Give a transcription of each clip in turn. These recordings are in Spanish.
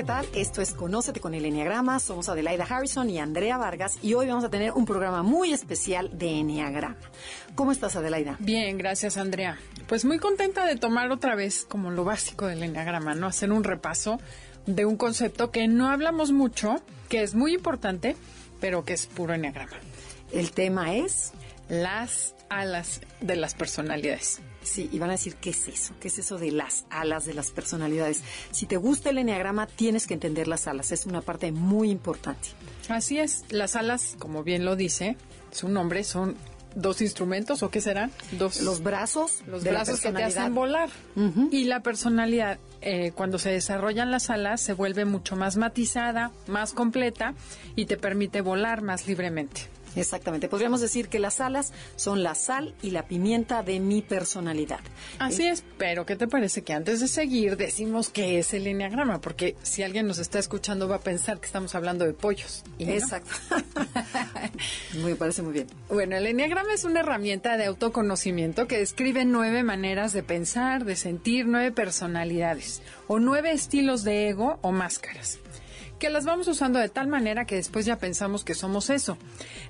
¿Qué tal? Esto es Conócete con el Enneagrama. Somos Adelaida Harrison y Andrea Vargas y hoy vamos a tener un programa muy especial de Enneagrama. ¿Cómo estás, Adelaida? Bien, gracias, Andrea. Pues muy contenta de tomar otra vez como lo básico del Enneagrama, ¿no? Hacer un repaso de un concepto que no hablamos mucho, que es muy importante, pero que es puro Enneagrama. El tema es las alas de las personalidades. Sí, y van a decir, ¿qué es eso? ¿Qué es eso de las alas de las personalidades? Si te gusta el enneagrama, tienes que entender las alas. Es una parte muy importante. Así es. Las alas, como bien lo dice su nombre, son dos instrumentos, ¿o qué serán? Dos. Los brazos. Los brazos que te hacen volar. Y la personalidad, eh, cuando se desarrollan las alas, se vuelve mucho más matizada, más completa y te permite volar más libremente. Exactamente. Podríamos decir que las alas son la sal y la pimienta de mi personalidad. Así es, pero ¿qué te parece que antes de seguir decimos qué es el enneagrama? Porque si alguien nos está escuchando va a pensar que estamos hablando de pollos. Exacto. me parece muy bien. Bueno, el enneagrama es una herramienta de autoconocimiento que describe nueve maneras de pensar, de sentir, nueve personalidades o nueve estilos de ego o máscaras que las vamos usando de tal manera que después ya pensamos que somos eso.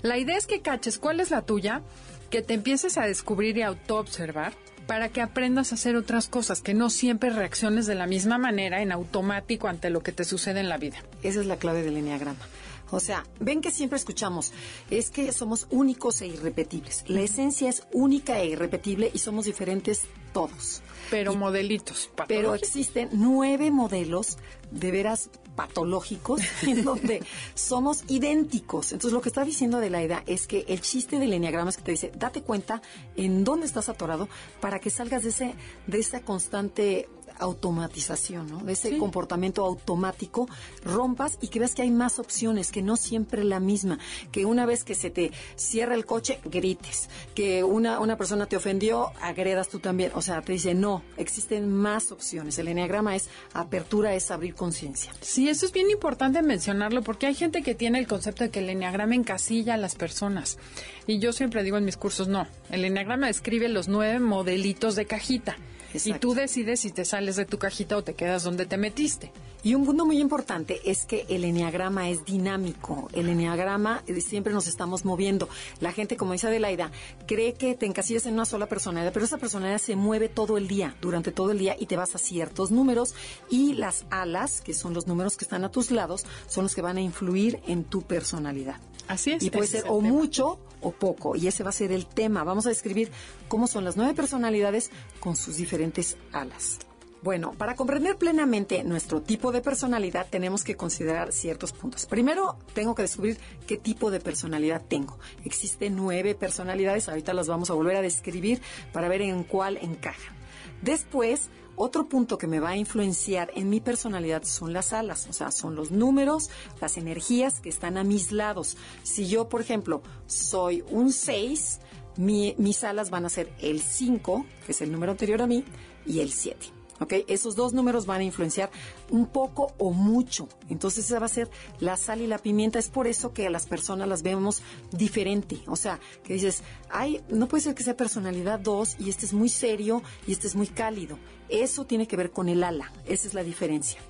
La idea es que caches cuál es la tuya, que te empieces a descubrir y autoobservar para que aprendas a hacer otras cosas, que no siempre reacciones de la misma manera en automático ante lo que te sucede en la vida. Esa es la clave del enneagrama. O sea, ven que siempre escuchamos, es que somos únicos e irrepetibles. La esencia es única e irrepetible y somos diferentes todos. Pero modelitos. Pero existen nueve modelos de veras patológicos en donde somos idénticos. Entonces, lo que está diciendo Adelaida es que el chiste del enneagrama es que te dice, date cuenta en dónde estás atorado para que salgas de ese de esa constante automatización, ¿no? De ese comportamiento automático, rompas y que veas que hay más opciones, que no siempre la misma, que una vez que se te cierra el coche, grites, que una, una persona te ofendió, agredas tú también, o sea, te dice, no, existen más opciones. El enneagrama es apertura, es abrir conciencia. Sí, eso es bien importante mencionarlo porque hay gente que tiene el concepto de que el enneagrama encasilla a las personas. Y yo siempre digo en mis cursos, no, el enneagrama describe los nueve modelitos de cajita. Y tú decides si te sales de tu cajita o te quedas donde te metiste. Y un punto muy importante es que el eneagrama es dinámico. El eneagrama eh, siempre nos estamos moviendo. La gente, como dice Adelaida, cree que te encasillas en una sola personalidad, pero esa personalidad se mueve todo el día, durante todo el día, y te vas a ciertos números. Y las alas, que son los números que están a tus lados, son los que van a influir en tu personalidad. Así es. Y puede ser o mucho o poco. Y ese va a ser el tema. Vamos a describir cómo son las nueve personalidades con sus diferentes alas. Bueno, para comprender plenamente nuestro tipo de personalidad tenemos que considerar ciertos puntos. Primero, tengo que descubrir qué tipo de personalidad tengo. Existen nueve personalidades, ahorita las vamos a volver a describir para ver en cuál encajan. Después, otro punto que me va a influenciar en mi personalidad son las alas, o sea, son los números, las energías que están a mis lados. Si yo, por ejemplo, soy un 6, mis alas van a ser el 5, que es el número anterior a mí, y el 7. ¿ok? Esos dos números van a influenciar un poco o mucho. Entonces esa va a ser la sal y la pimienta. Es por eso que a las personas las vemos diferente. O sea, que dices, ay, no puede ser que sea personalidad 2 y este es muy serio y este es muy cálido. Eso tiene que ver con el ala. Esa es la diferencia.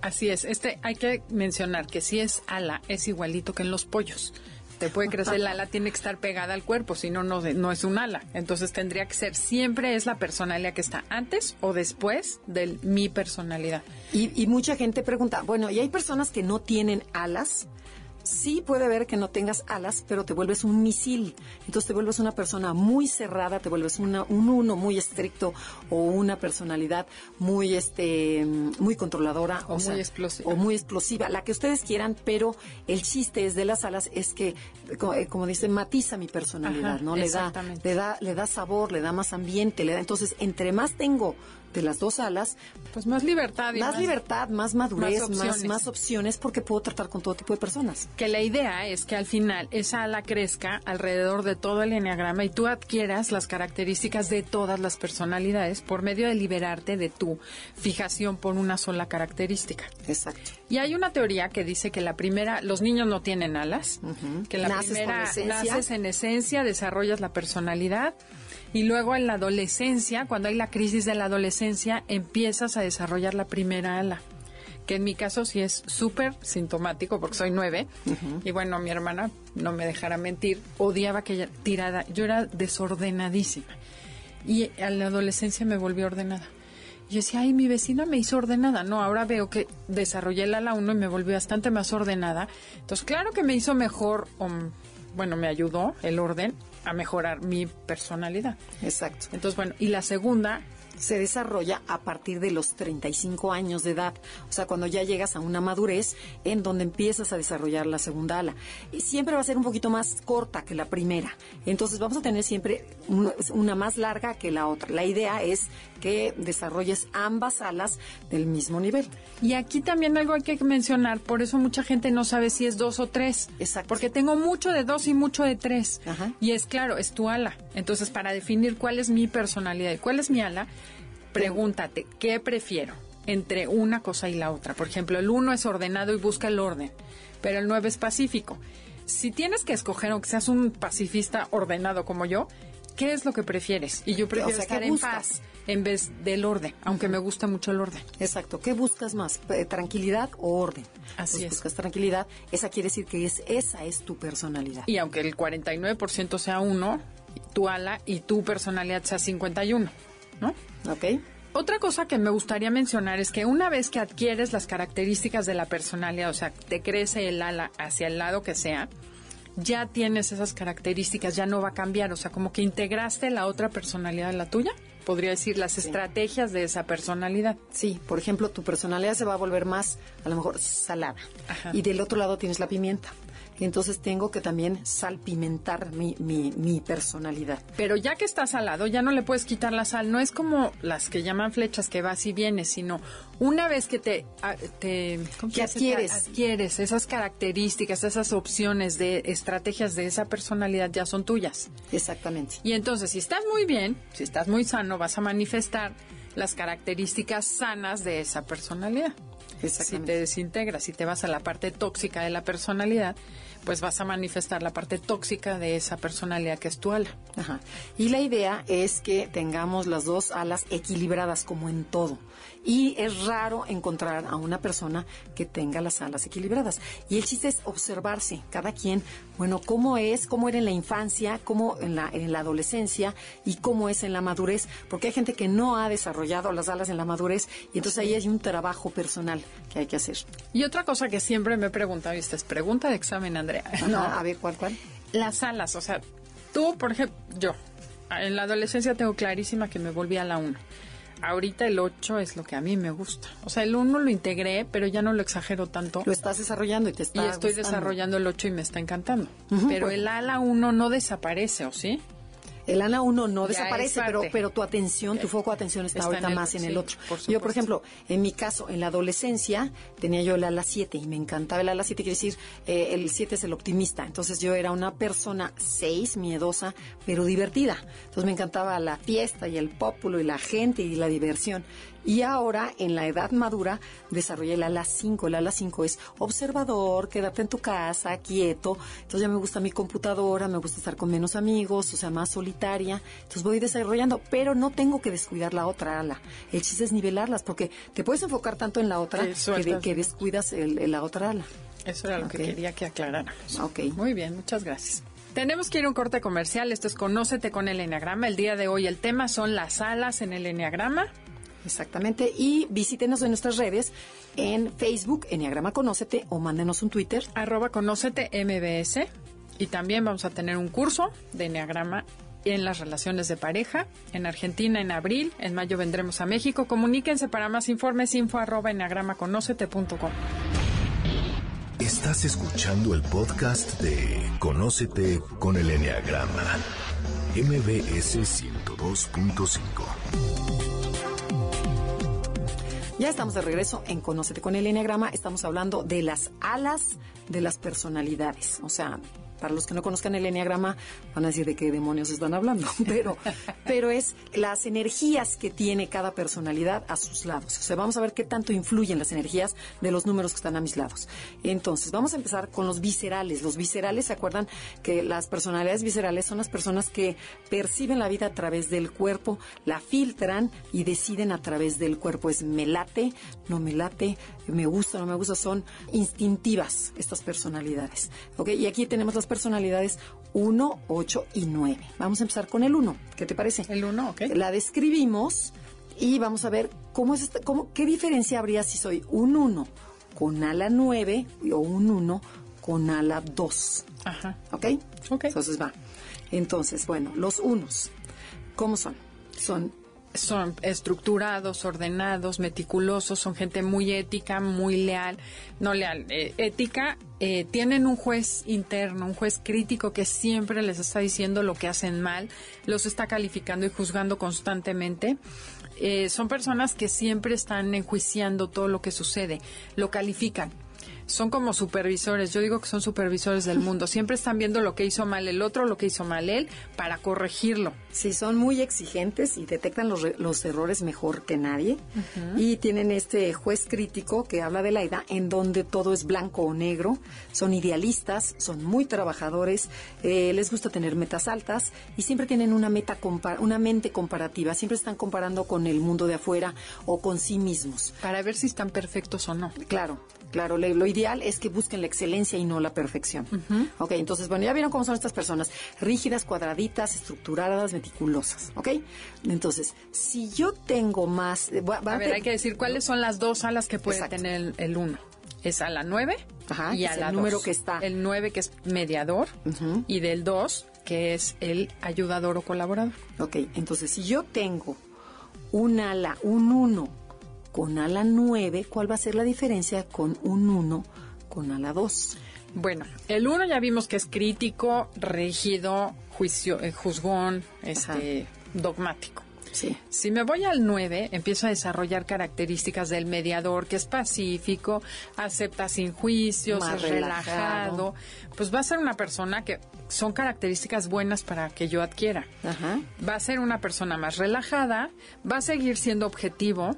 Así es. Este hay que mencionar que si es ala es igualito que en los pollos te puede crecer el ala, tiene que estar pegada al cuerpo, si no, no es un ala. Entonces tendría que ser, siempre es la personalidad que está antes o después de mi personalidad. Y, y mucha gente pregunta, bueno, ¿y hay personas que no tienen alas? Sí puede ver que no tengas alas, pero te vuelves un misil. Entonces te vuelves una persona muy cerrada, te vuelves un uno muy estricto o una personalidad muy este muy controladora o, muy explosiva. O muy explosiva, la que ustedes quieran, pero el chiste es de las alas es que como, como dicen, matiza mi personalidad, ¿no? Le da le da le da sabor, le da más ambiente, le da entonces entre más tengo de las dos alas, pues más libertad. Y más, libertad, más madurez, más más, opciones, porque puedo tratar con todo tipo de personas. Que la idea es que al final esa ala crezca alrededor de todo el enneagrama y tú adquieras las características de todas las personalidades por medio de liberarte de tu fijación por una sola característica. Exacto. Y hay una teoría que dice que la primera, los niños no tienen alas, que la primera naces en esencia, desarrollas la personalidad y luego en la adolescencia, cuando hay la crisis de la adolescencia, empiezas a desarrollar la primera ala que en mi caso sí es súper sintomático porque soy nueve. Y bueno, mi hermana, no me dejará mentir, odiaba aquella tirada. Yo era desordenadísima. Y a la adolescencia me volví ordenada. Yo decía, ay, mi vecina me hizo ordenada. No, ahora veo que desarrollé la ala 1 y me volví bastante más ordenada. Entonces, claro que me hizo mejor, bueno, me ayudó el orden a mejorar mi personalidad. Exacto. Entonces, bueno, y la segunda se desarrolla a partir de los 35 años de edad, o sea, cuando ya llegas a una madurez en donde empiezas a desarrollar la segunda ala. Y siempre va a ser un poquito más corta que la primera, entonces vamos a tener siempre una más larga que la otra. La idea es que desarrolles ambas alas del mismo nivel. Y aquí también algo hay que mencionar, por eso mucha gente no sabe si es dos o tres. Exacto. Porque tengo mucho de dos y mucho de tres. Y es claro, es tu ala. Entonces, para definir cuál es mi personalidad y cuál es mi ala, pregúntate, ¿qué prefiero entre una cosa y la otra? Por ejemplo, el uno es ordenado y busca el orden, pero el nueve es pacífico. Si tienes que escoger, aunque seas un pacifista ordenado como yo, ¿qué es lo que prefieres? Y yo prefiero estar en paz en vez del orden, aunque me gusta mucho el orden. Exacto. ¿Qué buscas más? ¿Tranquilidad o orden? Así es. Buscas tranquilidad. Esa quiere decir que es, esa es tu personalidad. Y aunque el 49% sea uno, tu ala y tu personalidad sea 51, ¿no? Ok. Otra cosa que me gustaría mencionar es que una vez que adquieres las características de la personalidad, o sea, te crece el ala hacia el lado que sea, ya tienes esas características, ya no va a cambiar, o sea, como que integraste la otra personalidad en la tuya, podría decir, las estrategias de esa personalidad. Sí, por ejemplo, tu personalidad se va a volver más, a lo mejor, salada. Y del otro lado tienes la pimienta y entonces tengo que también salpimentar mi, mi, mi, personalidad. Pero ya que está salado, ya no le puedes quitar la sal. No es como las que llaman flechas que vas y vienes, sino una vez que te, ah, te que adquieres. adquieres esas características, esas opciones de estrategias de esa personalidad ya son tuyas. Exactamente. Y entonces, si estás muy bien, si estás muy sano, vas a manifestar las características sanas de esa personalidad. Si te desintegras, si te vas a la parte tóxica de la personalidad, pues vas a manifestar la parte tóxica de esa personalidad que es tu ala. Ajá. Y la idea es que tengamos las dos alas equilibradas como en todo. Y es raro encontrar a una persona que tenga las alas equilibradas. Y el chiste es observarse, cada quien, bueno, cómo es, cómo era en la infancia, cómo en la, en la adolescencia y cómo es en la madurez. Porque hay gente que no ha desarrollado las alas en la madurez y entonces ahí hay un trabajo personal que hay que hacer. Y otra cosa que siempre me he preguntado, y esta es pregunta de examen, Andrea. no, a ver, ¿cuál, cuál? Las alas, o sea, tú, por ejemplo, yo, en la adolescencia tengo clarísima que me volví a la 1 ahorita el 8 es lo que a mí me gusta. O sea, el 1 lo integré, pero ya no lo exagero tanto. Lo estás desarrollando y te está Y estoy desarrollando el 8 y me está encantando. pero el ala 1 no desaparece, ¿o sí? El ANA 1 no desaparece, pero, pero tu atención, tu foco de atención está, ahorita más en el otro. yo, por ejemplo, en mi caso, en la adolescencia, tenía yo el ala 7 y me encantaba el ala 7, quiere decir, eh, el 7 es el optimista. Entonces yo era una persona 6, miedosa, pero divertida. Entonces me encantaba la fiesta y el pópulo y la gente y la diversión. Y ahora, en la edad madura, desarrollé el ala 5. El ala 5 es observador, quédate en tu casa, quieto. Entonces ya me gusta mi computadora, me gusta estar con menos amigos, o sea, más solitaria. Entonces voy desarrollando, pero no tengo que descuidar la otra ala. El chiste es nivelarlas, porque te puedes enfocar tanto en la otra que, descuidas la otra ala. Eso era lo que quería que aclaráramos. Ok. Muy bien, muchas gracias. Tenemos que ir a un corte comercial. Esto es Conócete con el Enneagrama. El día de hoy el tema son las alas en el Enneagrama. Exactamente. Y visítenos en nuestras redes en Facebook, Enneagrama Conócete, o mándenos un Twitter. Arroba Conócete MBS. Y también vamos a tener un curso de Enneagrama en las relaciones de pareja. En Argentina en abril, en mayo vendremos a México. Comuníquense para más informes, info arroba. Estás escuchando el podcast de Conócete con el Enneagrama. MBS 102.5. Ya estamos de regreso en Conócete con el Enneagrama. Estamos hablando de las alas de las personalidades. O sea, para los que no conozcan el Enneagrama, van a decir de qué demonios están hablando, pero, pero es las energías que tiene cada personalidad a sus lados. O sea, vamos a ver qué tanto influyen las energías de los números que están a mis lados. Entonces, vamos a empezar con los viscerales. Los viscerales, ¿se acuerdan que las personalidades viscerales son las personas que perciben la vida a través del cuerpo, la filtran y deciden a través del cuerpo? Es me late, no me late, me gusta, no me gusta, son instintivas estas personalidades. ¿Ok? Y aquí tenemos las personalidades 1, 8 y 9. Vamos a empezar con el 1. ¿Qué te parece? El 1, ok. La describimos y vamos a ver cómo es esta, cómo, qué diferencia habría si soy un 1 con ala 9 o un 1 con ala 2. Ajá. ¿Ok? Ok. Entonces va. Entonces, bueno, los unos, ¿cómo son? Son son estructurados, ordenados, meticulosos, son gente muy ética, muy leal, no leal, eh, ética, eh, tienen un juez interno, un juez crítico que siempre les está diciendo lo que hacen mal, los está calificando y juzgando constantemente. Eh, son personas que siempre están enjuiciando todo lo que sucede, lo califican son como supervisores. Yo digo que son supervisores del mundo. Siempre están viendo lo que hizo mal el otro, lo que hizo mal él, para corregirlo. Sí, son muy exigentes y detectan los, los errores mejor que nadie. Y tienen este juez crítico que habla de la edad en donde todo es blanco o negro. Son idealistas, son muy trabajadores, eh, les gusta tener metas altas y siempre tienen una meta una mente comparativa. Siempre están comparando con el mundo de afuera o con sí mismos. Para ver si están perfectos o no. Claro, Claro, lo ideal es que busquen la excelencia y no la perfección. Ok, entonces, bueno, ya vieron cómo son estas personas. Rígidas, cuadraditas, estructuradas, meticulosas. Ok, entonces, si yo tengo más... Eh, a, ver, hay que decir cuáles son las dos alas que puede tener el, uno. Es a la 9 y a la el número que está. El 9 que es mediador y del 2 que es el ayudador o colaborador. Ok, entonces si yo tengo un ala, un 1 con ala 9, ¿cuál va a ser la diferencia con un 1 con ala 2? Bueno, el 1 ya vimos que es crítico, rígido, juicio, eh, juzgón, este, dogmático. Sí. Si me voy al 9, empiezo a desarrollar características del mediador, que es pacífico, acepta sin juicios, es relajado. Pues va a ser una persona que son características buenas para que yo adquiera. Va a ser una persona más relajada, va a seguir siendo objetivo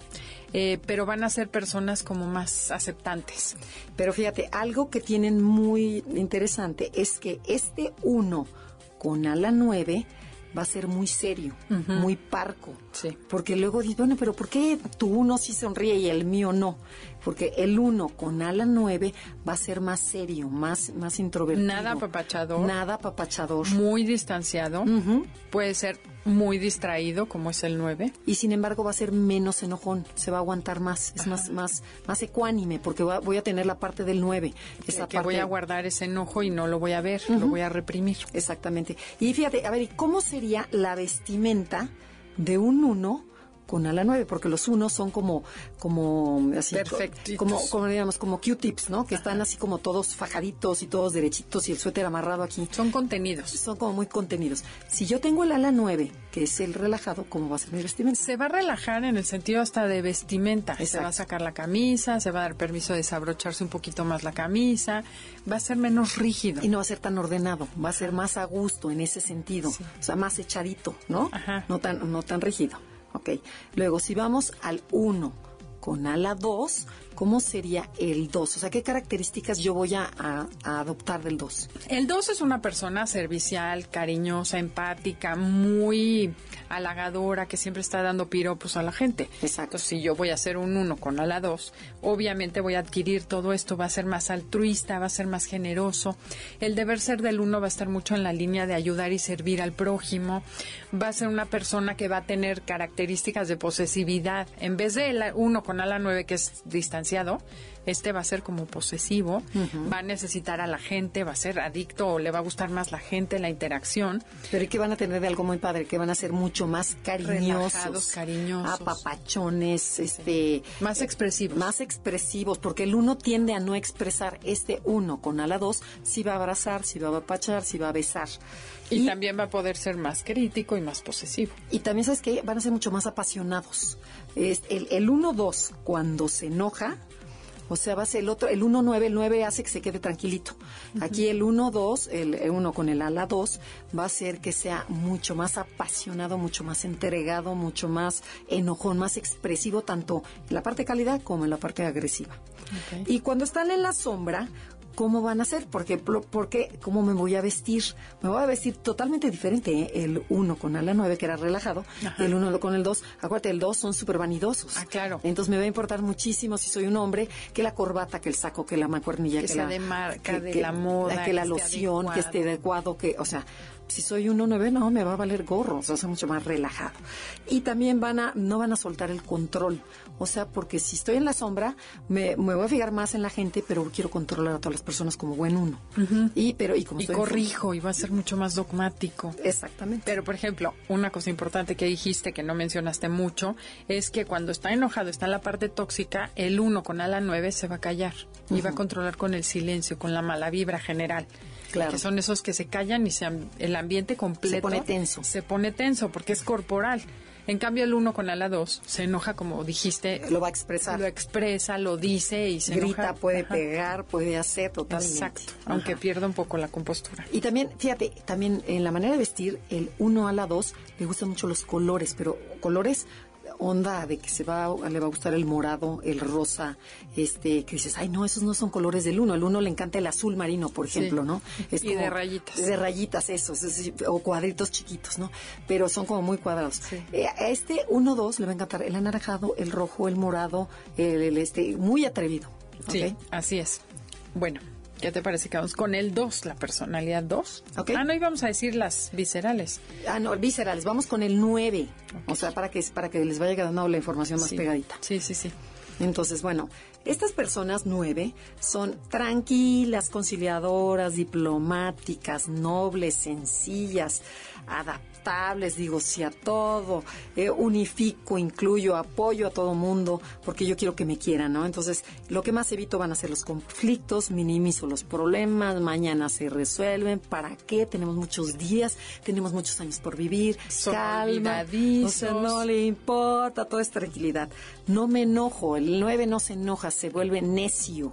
eh, pero van a ser personas como más aceptantes. Pero fíjate, algo que tienen muy interesante es que este uno con ala 9 va a ser muy serio, muy parco. Sí. Porque luego dices, bueno, pero ¿por qué tu uno sí sonríe y el mío no? Porque el uno con ala 9 va a ser más serio, más, más introvertido. Nada apapachador. Nada apapachador. Muy distanciado. Puede ser muy distraído, como es el 9. Y sin embargo va a ser menos enojón, se va a aguantar más, es más, más, más ecuánime, porque voy a tener la parte del 9. Esa que, voy a guardar ese enojo y no lo voy a ver, lo voy a reprimir. Exactamente. Y fíjate, a ver, ¿y cómo sería la vestimenta de un 1 con ala 9, porque los unos son como, como así, como, como digamos, como Q-tips, ¿no? Que están así como todos fajaditos y todos derechitos y el suéter amarrado aquí. Son contenidos. Son como muy contenidos. Si yo tengo el ala 9, que es el relajado, ¿cómo va a ser mi vestimenta? Se va a relajar en el sentido hasta de vestimenta. Se va a sacar la camisa, se va a dar permiso de desabrocharse un poquito más la camisa, va a ser menos rígido. Y no va a ser tan ordenado, va a ser más a gusto en ese sentido, o sea, más echadito, ¿no? Ajá. No tan, no tan rígido. Ok. Luego, si vamos al 1 con ala 2, ¿cómo sería el 2? O sea, ¿qué características yo voy a, adoptar del 2? El 2 es una persona servicial, cariñosa, empática, muy halagadora, que siempre está dando piropos a la gente. Exacto. si yo voy a hacer un 1 con ala 2, obviamente voy a adquirir todo esto, va a ser más altruista, va a ser más generoso. El deber ser del 1 va a estar mucho en la línea de ayudar y servir al prójimo. Va a ser una persona que va a tener características de posesividad. En vez de el 1 con ala 9, que es distanciado, este va a ser como posesivo, va a necesitar a la gente, va a ser adicto o le va a gustar más la gente, la interacción. Pero ¿y que van a tener de algo muy padre? Que van a ser mucho más cariñosos. cariñosos. Apapachones, este... Más expresivos. Más expresivos, porque el uno tiende a no expresar. Este uno con ala dos sí va a abrazar, sí va a apapachar, sí va a besar. Y, también va a poder ser más crítico y más posesivo. Y también, ¿sabes que Van a ser mucho más apasionados. Es el, el 1-2, cuando se enoja, o sea, va a ser el otro, el 1-9, el 9 hace que se quede tranquilito. Aquí el 1-2, el 1 con el ala 2, va a hacer que sea mucho más apasionado, mucho más entregado, mucho más enojón, más expresivo, tanto en la parte cálida como en la parte agresiva. Y cuando están en la sombra, cómo van a ser, porque, porque cómo me voy a vestir. Me voy a vestir totalmente diferente. ¿eh? El uno con ala 9, que era relajado, el uno con el 2. Acuérdate, el 2 son súper vanidosos. Ah, claro. Entonces me va a importar muchísimo si soy un hombre que la corbata, que el saco, que la mancuernilla, que, que sea la, de marca, de la moda. Que la loción, que esté adecuado, que, o sea, si soy 1.9, no, me va a valer gorro, o sea, es mucho más relajado. Y también van a, no van a soltar el control, o sea, porque si estoy en la sombra, me, me voy a fijar más en la gente, pero quiero controlar a todas las personas como buen uno. Y, pero, y como y corrijo, y va a ser mucho más dogmático. Exactamente. Pero, por ejemplo, una cosa importante que dijiste, que no mencionaste mucho, es que cuando está enojado, está en la parte tóxica, el 1 con ala 9 se va a callar y va a controlar con el silencio, con la mala vibra general. Que son esos que se callan y se, el ambiente completo se pone tenso. Se pone tenso porque es corporal. En cambio, el uno con ala 2 se enoja, como dijiste. Lo va a expresar. Lo expresa, lo dice y se Grita, puede pegar, puede hacer totalmente. Exacto, aunque pierda un poco la compostura. Y también, fíjate, también en la manera de vestir, el uno a la 2 le gustan mucho los colores, pero colores onda de que se va, le va a gustar el morado, el rosa, este, que dices, ay, no, esos no son colores del uno. El uno le encanta el azul marino, por ejemplo, ¿no? y de rayitas. De rayitas, esos, o cuadritos chiquitos, ¿no? Pero son como muy cuadrados. Eh, a este uno, dos le va a encantar el anaranjado, el rojo, el morado, el, este, muy atrevido. Sí, así es. Bueno, ¿Qué te parece que vamos con el 2, la personalidad 2? Ah, no íbamos a decir las viscerales. Ah, no, viscerales. Vamos con el 9. O sea, para que, para que les vaya quedando la información más pegadita. Sí, sí, sí. Entonces, bueno, estas personas 9 son tranquilas, conciliadoras, diplomáticas, nobles, sencillas, adaptadas digo sí a todo, eh, unifico, incluyo, apoyo a todo mundo, porque yo quiero que me quieran, ¿no? Entonces, lo que más evito van a ser los conflictos, minimizo los problemas, mañana se resuelven, ¿para qué? Tenemos muchos días, tenemos muchos años por vivir, calma, o sea, no le importa, todo es tranquilidad. No me enojo, el 9 no se enoja, se vuelve necio.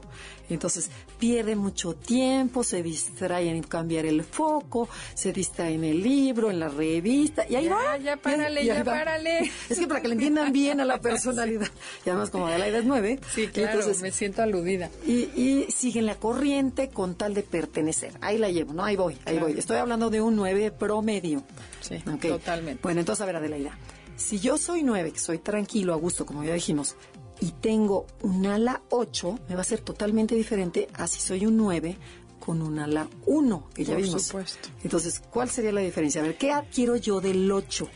Entonces pierde mucho tiempo, se distrae en cambiar el foco, se distrae en el libro, en la revista, y ahí ya, va. Ya, párale, ya, párale. Es que para que le entiendan bien a la personalidad. Y además, como de la edad es nueve. Sí, claro, me siento aludida. Y, y, siguen la corriente con tal de pertenecer. Ahí la llevo, ¿no? Ahí voy, ahí voy. Estoy hablando de un nueve promedio. Sí, totalmente. Bueno, entonces, a ver, Adelaida. Si yo soy nueve, que soy tranquilo, a gusto, como ya dijimos, y tengo un ala 8, me va a ser totalmente diferente a si soy un 9 con un ala 1, que ya Por vimos. Supuesto. Entonces, ¿cuál sería la diferencia? A ver, ¿qué adquiero yo del 8?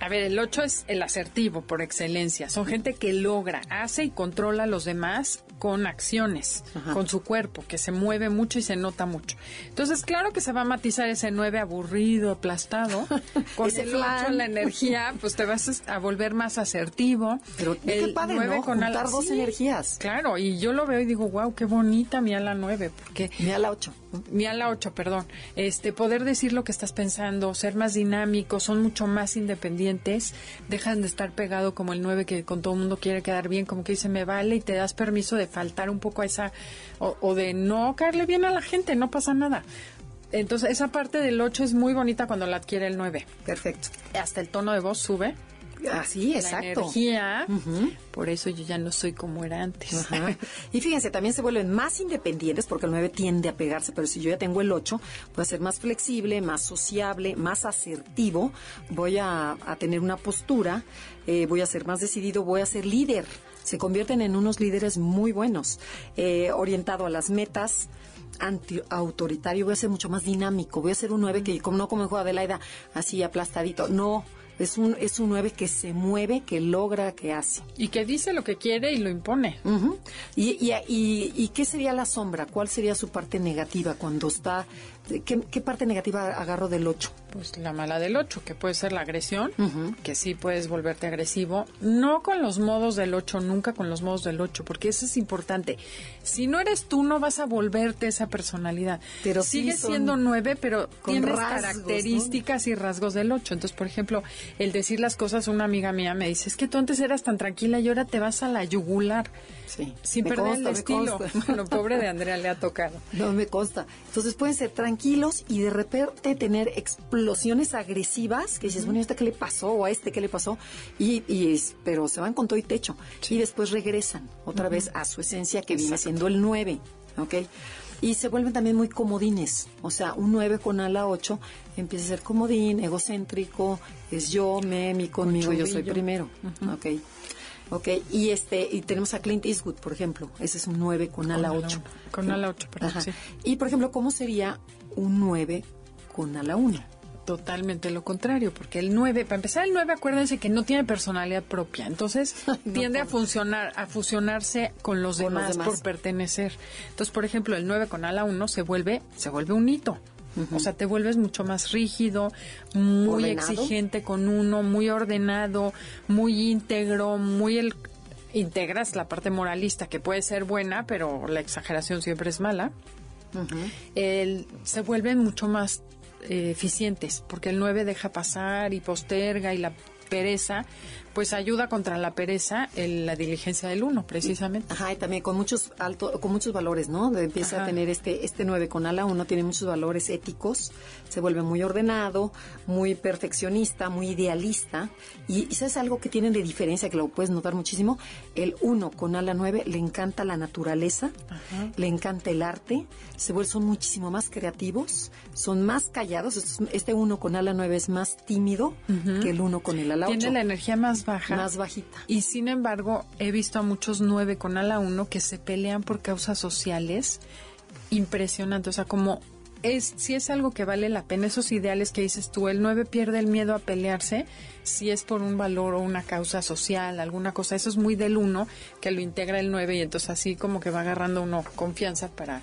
A ver, el 8 es el asertivo por excelencia. Son gente que logra, hace y controla a los demás con acciones, con su cuerpo, que se mueve mucho y se nota mucho. Entonces, claro que se va a matizar ese 9 aburrido, aplastado. Con el 8 la energía, pues te vas a volver más asertivo. Pero el qué padre, 9 con ala, dos energías. Claro, y yo lo veo y digo, wow, qué bonita mi ala 9, porque mi ala 8 mi ala 8, perdón, este, poder decir lo que estás pensando, ser más dinámico, son mucho más independientes, dejan de estar pegado como el 9 que con todo el mundo quiere quedar bien, como que dice me vale y te das permiso de faltar un poco a esa, o, de no caerle bien a la gente, no pasa nada. Entonces, esa parte del 8 es muy bonita cuando la adquiere el 9. Perfecto. Hasta el tono de voz sube. Así, exacto. energía. Por eso yo ya no soy como era antes. Y fíjense, también se vuelven más independientes porque el 9 tiende a pegarse, pero si yo ya tengo el 8, voy a ser más flexible, más sociable, más asertivo, voy a, tener una postura, eh, voy a ser más decidido, voy a ser líder. Se convierten en unos líderes muy buenos, eh, orientado a las metas, anti-autoritario, voy a ser mucho más dinámico, voy a ser un 9 que como no como en Adelaida, así aplastadito, no, es un, es un 9 que se mueve, que logra, que hace. Y que dice lo que quiere y lo impone. y, y, y, qué sería la sombra? ¿Cuál sería su parte negativa cuando está ¿Qué, qué parte negativa agarro del 8? Pues la mala del 8, que puede ser la agresión, que sí puedes volverte agresivo. No con los modos del 8, nunca con los modos del 8, porque eso es importante. Si no eres tú, no vas a volverte esa personalidad. Pero sí son siendo 9, pero con tienes rasgos, características y rasgos del 8. Entonces, por ejemplo, el decir las cosas, una amiga mía me dice, es que tú antes eras tan tranquila y ahora te vas a la yugular. Sí. Sin perder consta, el estilo. Bueno, pobre de Andrea le ha tocado. No me consta. Entonces pueden ser tranquilos y de repente tener explosiones agresivas que dices, bueno, ¿y a este qué le pasó? ¿O a este qué le pasó? Y, y pero se van con todo y techo. Y después regresan otra vez a su esencia que viene siendo el 9. ¿Ok? Y se vuelven también muy comodines. O sea, un 9 con ala 8 empieza a ser comodín, egocéntrico, es yo, me, mi, conmigo, yo soy primero. ¿Ok? Ok, y este y tenemos a Clint Eastwood, por ejemplo. Ese es un 9 con ala ala 8. uno. Con ala ocho, perdón, Ajá. sí. Y, por ejemplo, ¿cómo sería un 9 con ala 1? Totalmente lo contrario, porque el 9, para empezar el 9, acuérdense que no tiene personalidad propia, entonces no, tiende a funcionar, a fusionarse con los, Con los demás, por pertenecer. Entonces, por ejemplo, el 9 con ala 1 se vuelve, se vuelve un hito. O sea, te vuelves mucho más rígido, muy Ordenado. exigente con uno, muy ordenado, muy íntegro, muy el integras la parte moralista que puede ser buena, pero la exageración siempre es mala el- se vuelven mucho más eh, eficientes, porque el 9 deja pasar y posterga y la pereza, pues ayuda contra la pereza el- la diligencia del 1, precisamente. Ajá, y también con muchos alto, con muchos valores, ¿no? Empieza Ajá. a tener este este 9 con ala 1 tiene muchos valores éticos, se vuelve muy ordenado, muy perfeccionista, muy idealista y, y sabes algo que tienen de diferencia que lo puedes notar muchísimo, el 1 con ala 9 le encanta la naturaleza, le encanta el arte, se vuelven son muchísimo más creativos, son más callados, este 1 con ala 9 es más tímido que el 1 con el ala 8. Tiene la energía más baja. Más bajita. Y sin embargo, he visto a muchos 9 con ala 1 que se pelean por causas sociales impresionante. O sea, como es, si es algo que vale la pena, esos ideales que dices tú, el 9 pierde el miedo a pelearse, si es por un valor o una causa social, alguna cosa, eso es muy del 1, que lo integra el 9 y entonces así como que va agarrando uno confianza para,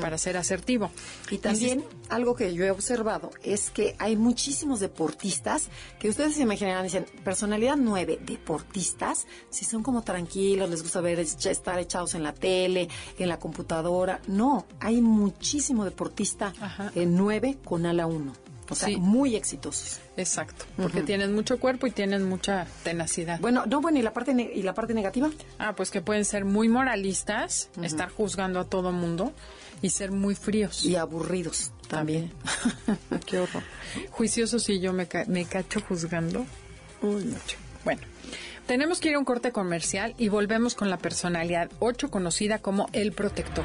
para ser asertivo. Y también algo que yo he observado es que hay muchísimos deportistas que ustedes se imaginarán, dicen, personalidad 9, deportistas, si son como tranquilos, les gusta ver, estar echados en la tele, en la computadora. No, hay muchísimo deportista Ajá. en 9 con ala 1. O sea, Sí. muy exitosos. Exacto, porque tienen mucho cuerpo y tienen mucha tenacidad. Bueno, no, bueno, ¿y la parte, ne- y la parte negativa? Ah, pues que pueden ser muy moralistas, estar juzgando a todo mundo y ser muy fríos. Y aburridos también. Qué horror. Juiciosos y yo me, ca- me cacho juzgando. Uy, mucho. Bueno, tenemos que ir a un corte comercial y volvemos con la personalidad 8 conocida como el protector.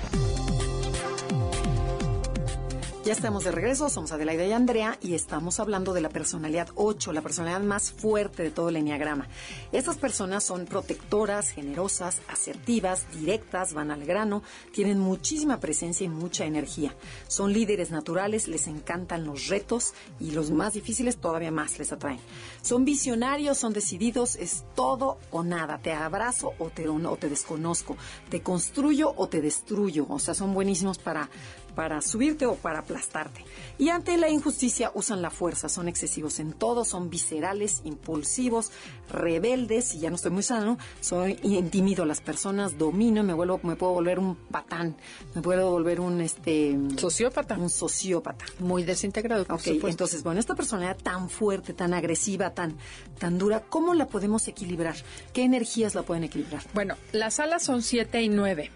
Ya estamos de regreso, somos Adelaida y Andrea y estamos hablando de la personalidad 8, la personalidad más fuerte de todo el enneagrama. Estas personas son protectoras, generosas, asertivas, directas, van al grano, tienen muchísima presencia y mucha energía. Son líderes naturales, les encantan los retos y los más difíciles todavía más les atraen. Son visionarios, son decididos, es todo o nada. Te abrazo o te, o te desconozco, te construyo o te destruyo. O sea, son buenísimos para para subirte o para aplastarte. Y ante la injusticia usan la fuerza, son excesivos en todo, son viscerales, impulsivos, rebeldes, y ya no estoy muy sano, soy intimido a las personas, domino, me vuelvo, me puedo volver un patán, me puedo volver un este Sociópata. un sociópata. Muy desintegrado, por Ok, supuesto. entonces, bueno, esta personalidad tan fuerte, tan agresiva, tan, tan dura, ¿cómo la podemos equilibrar? ¿Qué energías la pueden equilibrar? Bueno, las alas son 7 y 9.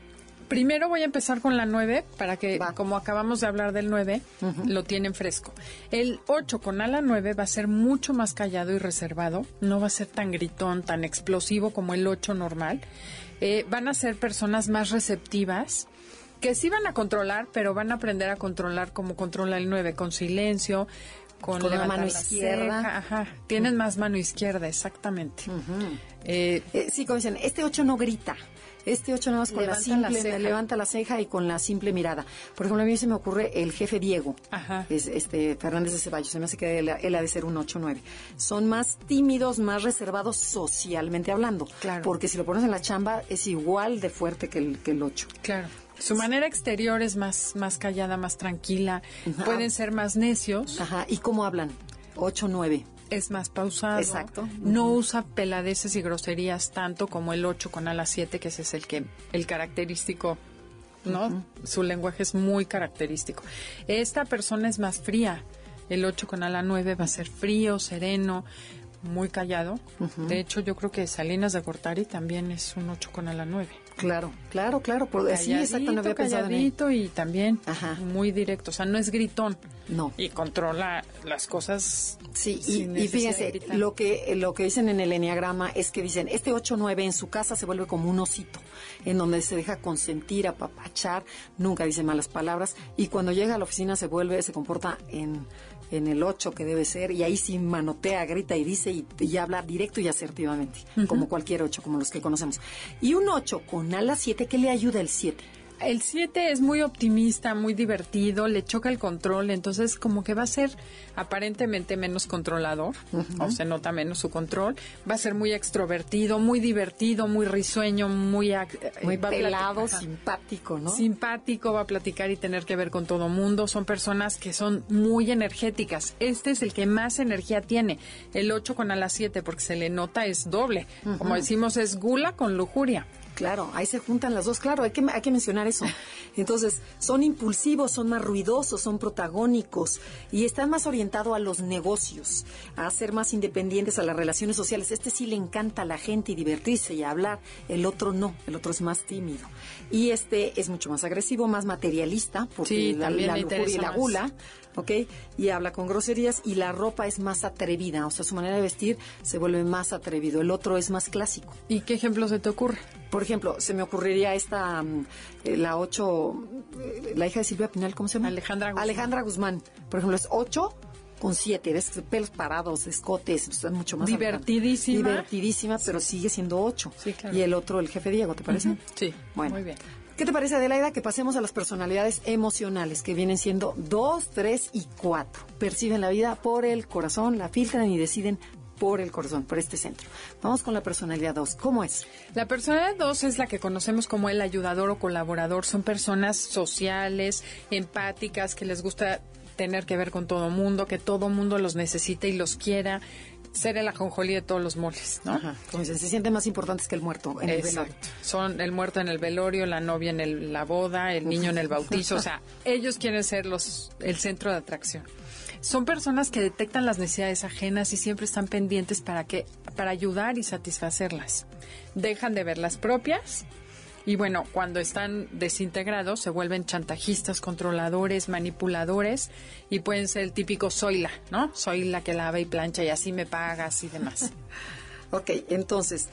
Primero voy a empezar con la 9 para que, Va. como acabamos de hablar del 9, lo tienen fresco. El 8 con ala 9 va a ser mucho más callado y reservado. No va a ser tan gritón, tan explosivo como el 8 normal. Eh, van a ser personas más receptivas que sí van a controlar, pero van a aprender a controlar como controla el 9, con silencio, con, Con levantar mano la izquierda. ceja, Ajá, tienen más mano izquierda, exactamente. Eh, Eh, sí, como dicen, este 8 no grita. Este 8 nada más con la Levanta la simple, ceja. levanta la ceja y con la simple mirada. Por ejemplo, a mí se me ocurre el jefe Diego, Ajá. es este Fernández de Ceballos, se me hace que él, él ha de ser un 8-9. Son más tímidos, más reservados socialmente hablando. Claro. Porque si lo pones en la chamba es igual de fuerte que el, que el 8. Claro. Su manera exterior es más, más callada, más tranquila. Pueden ser más necios. Ajá. ¿Y cómo hablan? 8-9. Es más pausado. Exacto. No usa peladeces y groserías tanto como el 8 con ala 7, que ese es el que el característico, ¿no? Su lenguaje es muy característico. Esta persona es más fría. El 8 con ala 9 va a ser frío, sereno, muy callado. De hecho, yo creo que Salinas de Gortari también es un 8 con ala 9. Claro, claro, claro. Por, sí, exacto, no había en calladito y también Ajá. muy directo. O sea, no es gritón. No. Y controla las cosas. Sí, y, sin y fíjense, lo que, lo que dicen en el enneagrama es que dicen, este 8-9 en su casa se vuelve como un osito, en donde se deja consentir, apapachar, nunca dice malas palabras, y cuando llega a la oficina se vuelve, se comporta en, en el 8 que debe ser, y ahí sí manotea, grita y dice, y, y habla directo y asertivamente, como cualquier 8, como los que conocemos. Y un 8 con ala 7, ¿qué le ayuda el 7? El 7 es muy optimista, muy divertido, le choca el control, entonces como que va a ser aparentemente menos controlador, o se nota menos su control, va a ser muy extrovertido, muy divertido, muy risueño, muy... eh, Muy pelado, simpático, ¿no? Simpático, va a platicar y tener que ver con todo mundo. Son personas que son muy energéticas. Este es el que más energía tiene. El 8 con a las 7, porque se le nota, es doble. Como decimos, es gula con lujuria. Claro, ahí se juntan las dos, claro, hay que, hay que mencionar eso. Entonces, son impulsivos, son más ruidosos, son protagónicos y están más orientados a los negocios, a ser más independientes, a las relaciones sociales. Este sí le encanta a la gente y divertirse y hablar, el otro no, el otro es más tímido. Y este es mucho más agresivo, más materialista, porque Sí, la, la lujuria y la gula, ¿ok? Y habla con groserías y la ropa es más atrevida, o sea, su manera de vestir se vuelve más atrevido, el otro es más clásico. ¿Y qué ejemplo se te ocurre? Por ejemplo, se me ocurriría esta, mm, eh, la 8, la hija de Silvia Pinal, ¿cómo se llama? Alejandra Guzmán. Alejandra Guzmán. Por ejemplo, es 8 con 7, ves pelos parados, escotes, es mucho más Divertidísima. Divertidísima, pero sigue siendo 8. Sí, claro. Y el otro, el jefe Diego, ¿te parece? Sí, Bueno. muy bien. ¿Qué te parece, Adelaida, que pasemos a las personalidades emocionales, que vienen siendo 2, 3 y 4? Perciben la vida por el corazón, la filtran y deciden por el corazón, por este centro. Vamos con la personalidad 2. ¿Cómo es? La persona 2 es la que conocemos como el ayudador o colaborador. Son personas sociales, empáticas, que les gusta tener que ver con todo mundo, que todo mundo los necesite y los quiera. Ser el ajonjolí de todos los moles, ¿no? Ajá. Dicen, se sienten más importantes que el muerto en el velorio. Exacto. Son el muerto en el velorio, la novia en el- la boda, el niño en el bautizo. O sea, ellos quieren ser los, el centro de atracción. Son personas que detectan las necesidades ajenas y siempre están pendientes para que, para ayudar y satisfacerlas. Dejan de ver las propias. Y bueno, cuando están desintegrados se vuelven chantajistas, controladores, manipuladores y pueden ser el típico soy la, ¿no? Soy la que lava y plancha y así me pagas y demás. Ok, entonces,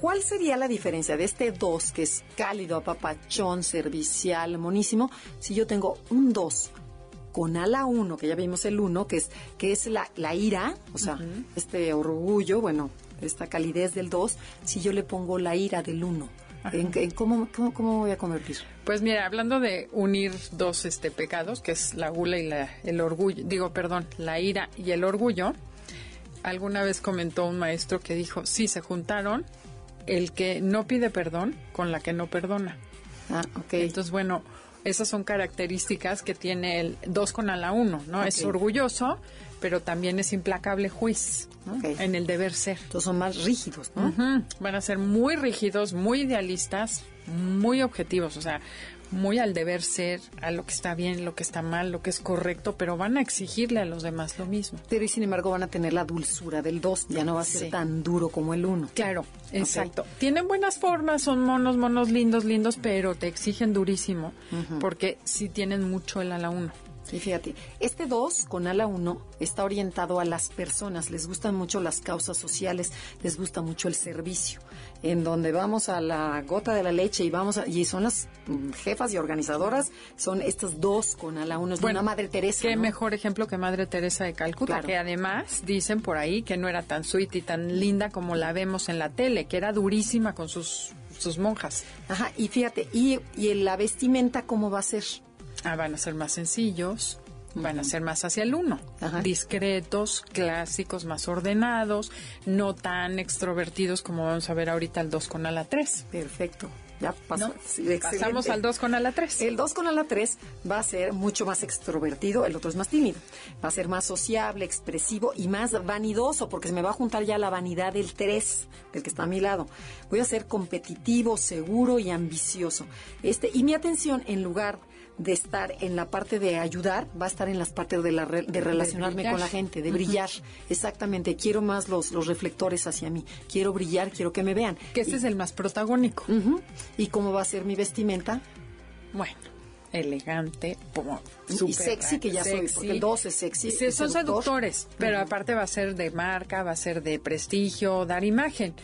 ¿cuál sería la diferencia de este 2, que es cálido, apapachón, servicial, monísimo, si yo tengo un 2 con ala 1, que ya vimos el 1, que es, que es la, la ira, o sea, este orgullo, bueno, esta calidez del 2, si yo le pongo la ira del 1, ¿en, en cómo, cómo, cómo voy a convertir? Pues mira, hablando de unir dos este pecados, que es la gula y la, el orgullo, digo, perdón, la ira y el orgullo, alguna vez comentó un maestro que dijo, sí, se juntaron el que no pide perdón con la que no perdona. Ah, ok. Entonces, bueno, esas son características que tiene el dos con ala uno, ¿no? Es orgulloso, pero también es implacable juez ¿no? okay. en el deber ser. Entonces son más rígidos. Van a ser muy rígidos, muy idealistas, muy objetivos, o sea, muy al deber ser, a lo que está bien, lo que está mal, lo que es correcto, pero van a exigirle a los demás lo mismo. Pero y sin embargo van a tener la dulzura del dos, ya no va a ser tan duro como el uno. Claro, exacto. Tienen buenas formas, son monos, monos lindos, lindos, pero te exigen durísimo, porque sí tienen mucho el a la 1. Sí, fíjate. Este 2 con ala 1 está orientado a las personas. Les gustan mucho las causas sociales, les gusta mucho el servicio. En donde vamos a la gota de la leche y vamos a, y son las jefas y organizadoras, son estas dos con ala 1. Es bueno, de una Madre Teresa. Qué mejor ejemplo que Madre Teresa de Calcuta, que además dicen por ahí que no era tan sweet y tan linda como la vemos en la tele, que era durísima con sus, sus monjas. Ajá, y fíjate, y, y la vestimenta, ¿cómo va a ser? Ah, van a ser más sencillos, van a ser más hacia el uno. Ajá. Discretos, clásicos, más ordenados, no tan extrovertidos como vamos a ver ahorita el 2 con ala 3. Perfecto. Ya pasó. ¿no? Sí, Pasamos al 2 con ala 3. El 2 con ala 3 va a ser mucho más extrovertido, el otro es más tímido. Va a ser más sociable, expresivo y más vanidoso, porque se me va a juntar ya la vanidad del 3, del que está a mi lado. Voy a ser competitivo, seguro y ambicioso. Este, y mi atención, en lugar de estar en la parte de ayudar, va a estar en las partes de, la de relacionarme con la gente, de brillar. Exactamente, quiero más los, los reflectores hacia mí. Quiero brillar, quiero que me vean. Que este es el más protagónico. ¿Y cómo va a ser mi vestimenta? Bueno, elegante, como Y súper sexy, que ya soy, porque el es sexy, Sí, es son seductor. seductores, pero aparte va a ser de marca, va a ser de prestigio, dar imagen.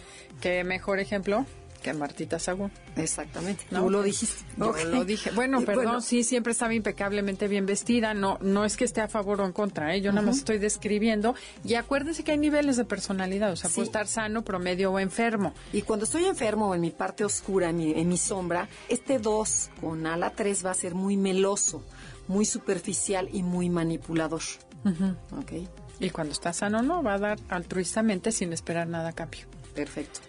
¿Qué mejor ejemplo que Martita Sagún? Exactamente. ¿no? Tú lo dijiste. Yo lo dije. Bueno, perdón, sí, siempre estaba impecablemente bien vestida. No, no es que esté a favor o en contra, ¿eh? yo nada más estoy describiendo. Y acuérdense que hay niveles de personalidad, o sea, Sí. puede estar sano, promedio o enfermo. Y cuando estoy enfermo o en mi parte oscura, en mi, en mi sombra, este 2 con ala 3 va a ser muy meloso, muy superficial y muy manipulador. Ok, Y cuando está sano, no, va a dar altruistamente sin esperar nada a cambio. perfecto.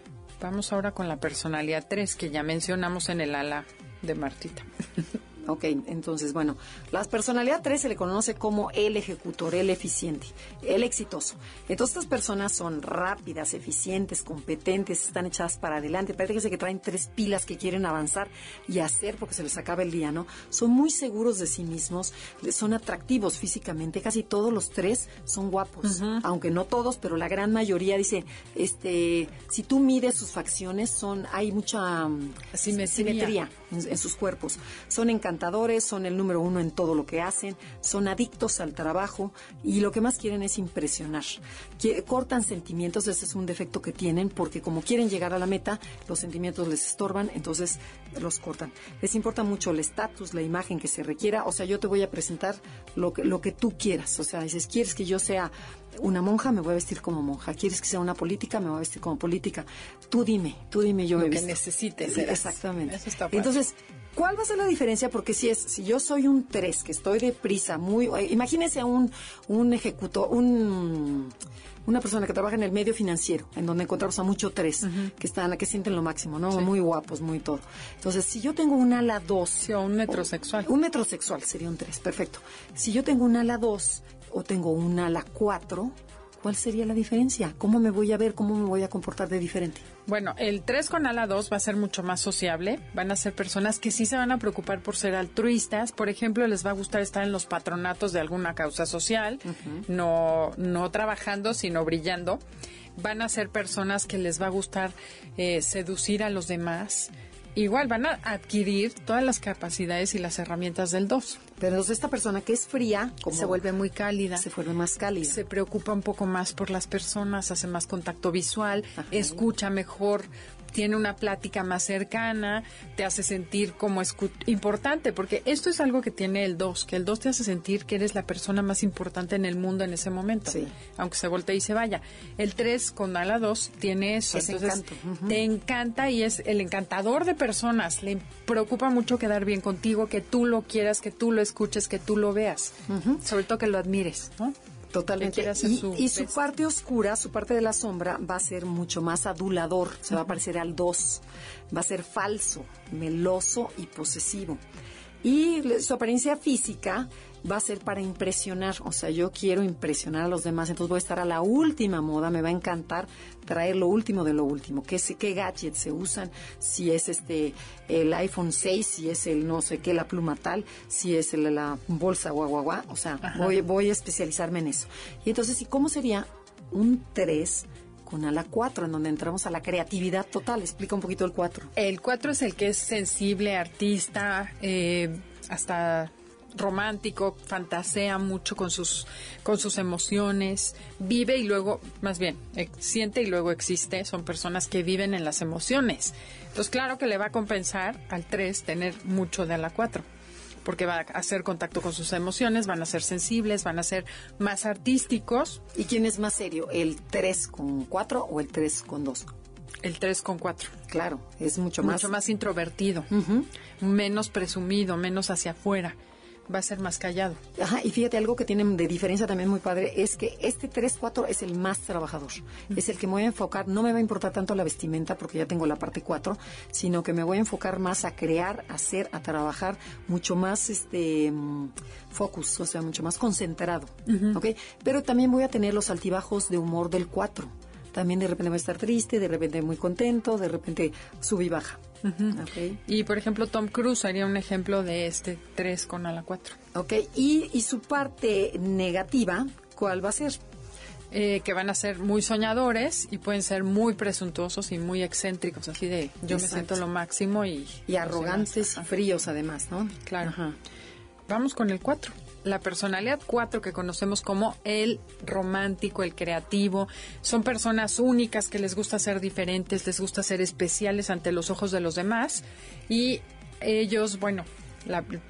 Vamos ahora con la personalidad 3 que ya mencionamos en el ala de Martita. Ok, entonces, bueno, la personalidad 3 se le conoce como el ejecutor, el eficiente, el exitoso. Entonces, estas personas son rápidas, eficientes, competentes, están echadas para adelante. Parece que traen tres pilas que quieren avanzar y hacer porque se les acaba el día, ¿no? Son muy seguros de sí mismos, son atractivos físicamente. Casi todos los tres son guapos, aunque no todos, pero la gran mayoría dice, este, si tú mides sus facciones, son, hay mucha mm, Simetría. simetría en, sus cuerpos. Son encantadores, son el número uno en todo lo que hacen, son adictos al trabajo y lo que más quieren es impresionar. Cortan sentimientos, ese es un defecto que tienen porque como quieren llegar a la meta, los sentimientos les estorban, entonces los cortan. Les importa mucho el estatus, la imagen que se requiera, o sea, yo te voy a presentar lo que, lo que tú quieras, o sea, dices, ¿quieres que yo sea una monja? Me voy a vestir como monja. ¿Quieres que sea una política? Me voy a vestir como política. Tú dime, tú dime, yo Lo me que visto. necesites, Sí. Exactamente. Eso está. Entonces, ¿cuál va a ser la diferencia? Porque si es, si yo soy un 3, que estoy deprisa, muy, eh, imagínese a un, un ejecutor, un, una persona que trabaja en el medio financiero, en donde encontramos a mucho 3, que están, que sienten lo máximo, ¿no? Muy guapos, muy todo. Entonces, si yo tengo un ala 2, Sí, o un metrosexual. un metrosexual sería un 3, perfecto. Si yo tengo un ala 2 o tengo un ala 4, ¿cuál sería la diferencia? ¿Cómo me voy a ver? ¿Cómo me voy a comportar de diferente? Bueno, el 3 con ala 2 va a ser mucho más sociable. Van a ser personas que sí se van a preocupar por ser altruistas. Por ejemplo, les va a gustar estar en los patronatos de alguna causa social, no, no trabajando, sino brillando. Van a ser personas que les va a gustar eh, seducir a los demás. Igual van a adquirir todas las capacidades y las herramientas del 2. Pero entonces esta persona que es fría, como Se vuelve muy cálida. se vuelve más cálida. se preocupa un poco más por las personas, hace más contacto visual, Ajá. escucha mejor, tiene una plática más cercana, te hace sentir como importante, porque esto es algo que tiene el 2, que el 2 te hace sentir que eres la persona más importante en el mundo en ese momento, Sí. aunque se voltee y se vaya. El 3 con ala 2 tiene eso, Ese entonces encanto, te encanta y es el encantador de personas, le preocupa mucho quedar bien contigo, que tú lo quieras, que tú lo escuches, que tú lo veas, sobre todo que lo admires, ¿no? Totalmente. Y, su y su parte oscura, su parte de la sombra, va a ser mucho más adulador, se va a parecer al 2, va a ser falso, meloso y posesivo. Y su apariencia física va a ser para impresionar, o sea, yo quiero impresionar a los demás, entonces voy a estar a la última moda, me va a encantar traer lo último de lo último, qué, qué gadgets se usan, si es este el iPhone 6, si es el no sé qué, la pluma tal, si es el- la bolsa guau, guau, guau, o sea, voy, voy a especializarme en eso. Y entonces, ¿y cómo sería un 3 con ala 4, en donde entramos a la creatividad total? Explica un poquito el 4. El 4 es el que es sensible, artista, eh, hasta romántico, fantasea mucho con sus, con sus emociones, vive y luego, más bien, siente y luego existe. Son personas que viven en las emociones. Entonces, claro que le va a compensar al 3 tener mucho de la 4 porque va a hacer contacto con sus emociones, van a ser sensibles, van a ser más artísticos. ¿Y quién es más serio, el 3 con 4 o el 3 con 2? El 3 con 4. Claro, es mucho más. Mucho más introvertido, menos presumido, menos hacia afuera. Va a ser más callado. Ajá, y fíjate, algo que tienen de diferencia también muy padre es que este 3-4 es el más trabajador. Es el que me voy a enfocar, no me va a importar tanto la vestimenta porque ya tengo la parte 4, sino que me voy a enfocar más a crear, a hacer, a trabajar mucho más este mm, focus, o sea, mucho más concentrado. ¿ok? Pero también voy a tener los altibajos de humor del 4. También de repente voy a estar triste, de repente muy contento, de repente sube y baja. Ok. Y por ejemplo, Tom Cruise sería un ejemplo de este 3 con ala 4. Ok, y, y su parte negativa, ¿cuál va a ser? Eh, que van a ser muy soñadores y pueden ser muy presuntuosos y muy excéntricos, así de yo me siento lo máximo y... Y arrogantes y fríos además, ¿no? Claro. Ajá. Vamos con el 4. La personalidad 4 que conocemos como el romántico, el creativo, son personas únicas que les gusta ser diferentes, les gusta ser especiales ante los ojos de los demás y ellos, bueno,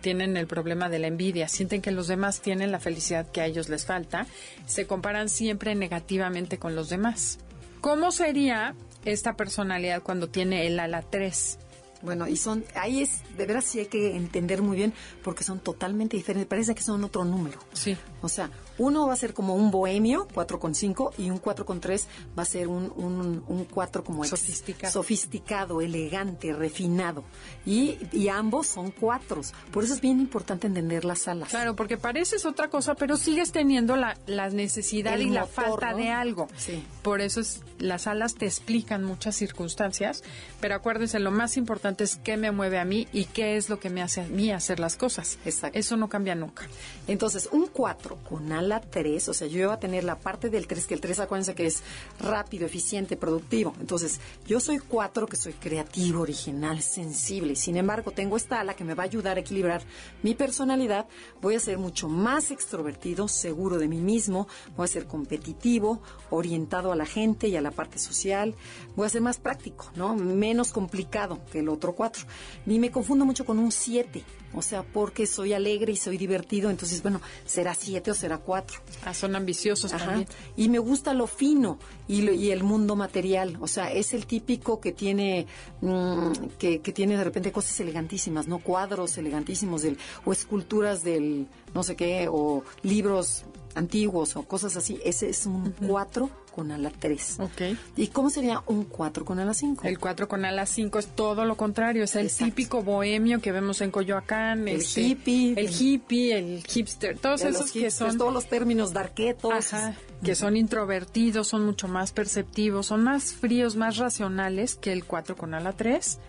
tienen el problema de la envidia, sienten que los demás tienen la felicidad que a ellos les falta, se comparan siempre negativamente con los demás. ¿Cómo sería esta personalidad cuando tiene el ala 3? Bueno, y son, ahí es, de veras sí hay que entender muy bien, porque son totalmente diferentes, parece que son otro número. Sí. O sea, uno va a ser como un bohemio, 4,5, y un 4,3 va a ser un, un, un 4 como ex- Sofisticado. sofisticado, elegante, refinado. Y, y ambos son cuatros. Por eso es bien importante entender las alas. Claro, porque pareces otra cosa, pero sigues teniendo la, la necesidad El y la falta ¿no? de algo. Sí. Por eso es, las alas te explican muchas circunstancias, pero acuérdense, lo más importante es qué me mueve a mí y qué es lo que me hace a mí hacer las cosas. Exacto. Eso no cambia nunca. Entonces, un 4 con ala 3, o sea, yo voy a tener la parte del 3, que el 3 acuérdense que es rápido, eficiente, productivo. Entonces, yo soy 4 que soy creativo, original, sensible. Sin embargo, tengo esta ala que me va a ayudar a equilibrar mi personalidad. Voy a ser mucho más extrovertido, seguro de mí mismo, voy a ser competitivo, orientado a la gente y a la parte social. Voy a ser más práctico, ¿no? Menos complicado que el otro 4. Ni me confundo mucho con un 7. O sea, porque soy alegre y soy divertido, entonces, bueno, será siete o será cuatro. Ah, son ambiciosos Ajá. también. Y me gusta lo fino y, lo- y el mundo material. O sea, es el típico que tiene, mm, que, que tiene de repente cosas elegantísimas, ¿no? Cuadros elegantísimos del, o esculturas del no sé qué, o libros antiguos o cosas así. Ese es un cuatro con ala tres. Ok. ¿Y cómo sería un cuatro con ala cinco? El 4 con ala 5 es todo lo contrario, es el Exacto. típico bohemio que vemos en Coyoacán. El este, hippie. El hippie, el hipster, todos esos que hipsters, son... todos los términos darquetos. Ajá, que son introvertidos, son mucho más perceptivos, son más fríos, más racionales que el 4 con ala 3.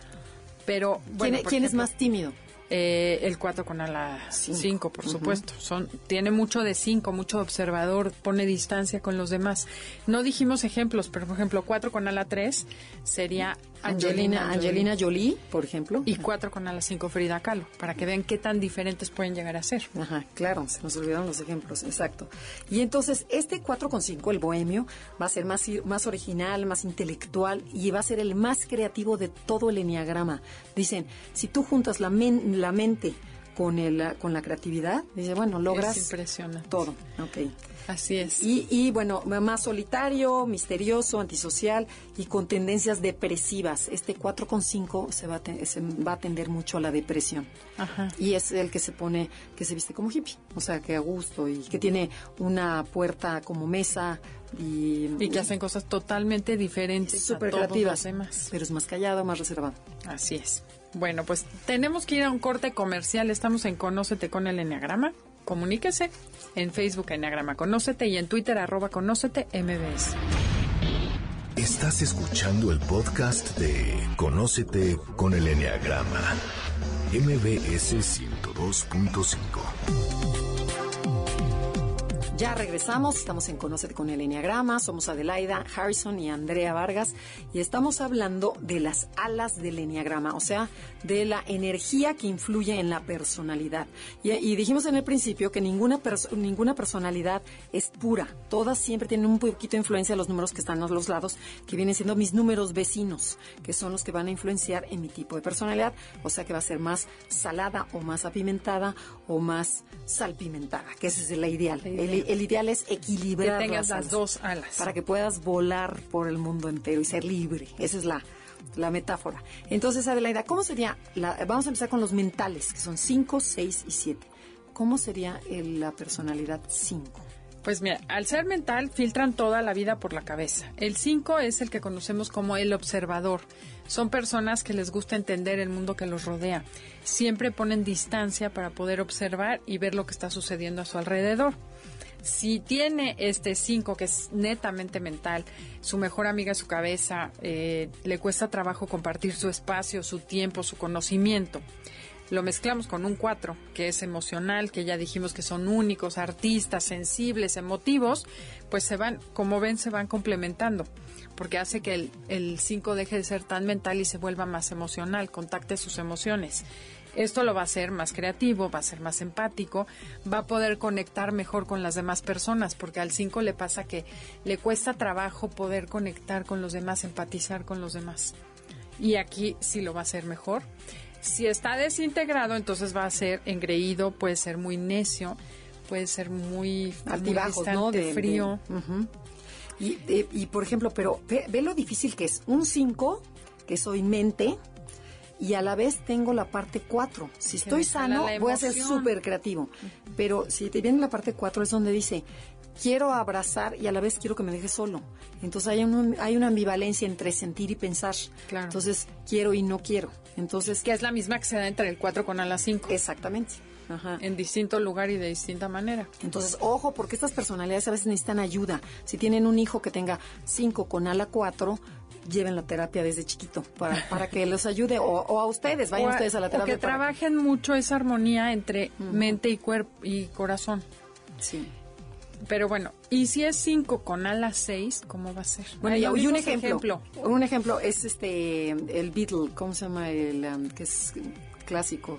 Pero, bueno, ¿Quién, quién es ejemplo, más tímido? Eh, el 4 con ala Cinco. 5, por supuesto. Son, tiene mucho de 5, mucho observador, pone distancia con los demás. No dijimos ejemplos, pero por ejemplo, 4 con ala 3 sería Angelina, Angelina, Angelina Jolie, por ejemplo. y 4 con ala 5 Frida Kahlo, para que vean qué tan diferentes pueden llegar a ser. Ajá, claro, se nos olvidaron los ejemplos, exacto. Y entonces, este 4,5, el bohemio, va a ser más, más original, más intelectual y va a ser el más creativo de todo el enneagrama. Dicen, si tú juntas la, men- la mente con, el, con la creatividad, dice, bueno, logras Es impresionante. todo. Ok. Así es. Y, y bueno, más solitario, misterioso, antisocial y con tendencias depresivas. Este 4,5 se, va a se va a tender mucho a la depresión. Ajá. Y es el que se pone, que se viste como hippie, o sea, que a gusto y que tiene una puerta como mesa y, Y que hacen cosas totalmente diferentes súper creativas, pero es más callado, más reservado. Así es. Bueno, pues tenemos que ir a un corte comercial. Estamos en Conócete con el Enneagrama. Comuníquese en Facebook Enneagrama Conócete y en Twitter arroba Conócete MBS. Estás escuchando el podcast de Conócete con el Enneagrama. MBS 102.5. Ya regresamos, estamos en Conócete con el Enneagrama, somos Adelaida, Harrison y Andrea Vargas y estamos hablando de las alas del Enneagrama, o sea, de la energía que influye en la personalidad. Y, y dijimos en el principio que ninguna, ninguna personalidad es pura, todas siempre tienen un poquito de influencia de los números que están a los lados, que vienen siendo mis números vecinos, que son los que van a influenciar en mi tipo de personalidad, o sea que va a ser más salada o más apimentada o más salpimentada, que esa es la ideal. El- el ideal es equilibrar que tengas las, alas, dos alas. para que puedas volar por el mundo entero y ser libre. Esa es la, la metáfora. Entonces, Adelaida, ¿cómo sería? La, vamos a empezar con los mentales, que son 5, 6 y 7. ¿Cómo sería el- la personalidad 5? Pues mira, al ser mental filtran toda la vida por la cabeza. El 5 es el que conocemos como el observador. Son personas que les gusta entender el mundo que los rodea. Siempre ponen distancia para poder observar y ver lo que está sucediendo a su alrededor. Si tiene este 5 que es netamente mental, su mejor amiga es su cabeza, eh, le cuesta trabajo compartir su espacio, su tiempo, su conocimiento lo mezclamos con un 4, que es emocional, que ya dijimos que son únicos, artistas, sensibles, emotivos, pues se van, como ven, se van complementando, porque hace que el- el 5 deje de ser tan mental y se vuelva más emocional, contacte sus emociones. Esto lo va a hacer más creativo, va a ser más empático, va a poder conectar mejor con las demás personas, porque al 5 le pasa que le cuesta trabajo poder conectar con los demás, empatizar con los demás. Y aquí sí lo va a hacer mejor. Si está desintegrado, entonces va a ser engreído, puede ser muy necio, puede ser muy, muy Altibajos, ¿no? De- de- frío. Y, de- y, por ejemplo, pero ve, ve lo difícil que es. Un 5, que soy mente, y a la vez tengo la parte 4. Si estoy sano, la voy a ser súper creativo. Pero si te viene la parte 4 es donde dice, quiero abrazar y a la vez quiero que me dejes solo. Entonces hay, un- hay una ambivalencia entre sentir y pensar. Claro. Entonces quiero y no quiero. Entonces, que es la misma que se da entre el 4 con ala 5, exactamente. Ajá. en distinto lugar y de distinta manera. Entonces, ojo, porque estas personalidades a veces necesitan ayuda. Si tienen un hijo que tenga 5 con ala 4, lleven la terapia desde chiquito para, para que los ayude. O, o a ustedes, vayan O a- ustedes a la o terapia. que para- trabajen mucho esa armonía entre mente y cuerpo y corazón. Sí. Pero bueno, y si es 5 con ala 6, ¿cómo va a ser? Bueno, y, un ejemplo, Un ejemplo es este, el Beatle, ¿cómo se llama? El um, que es clásico.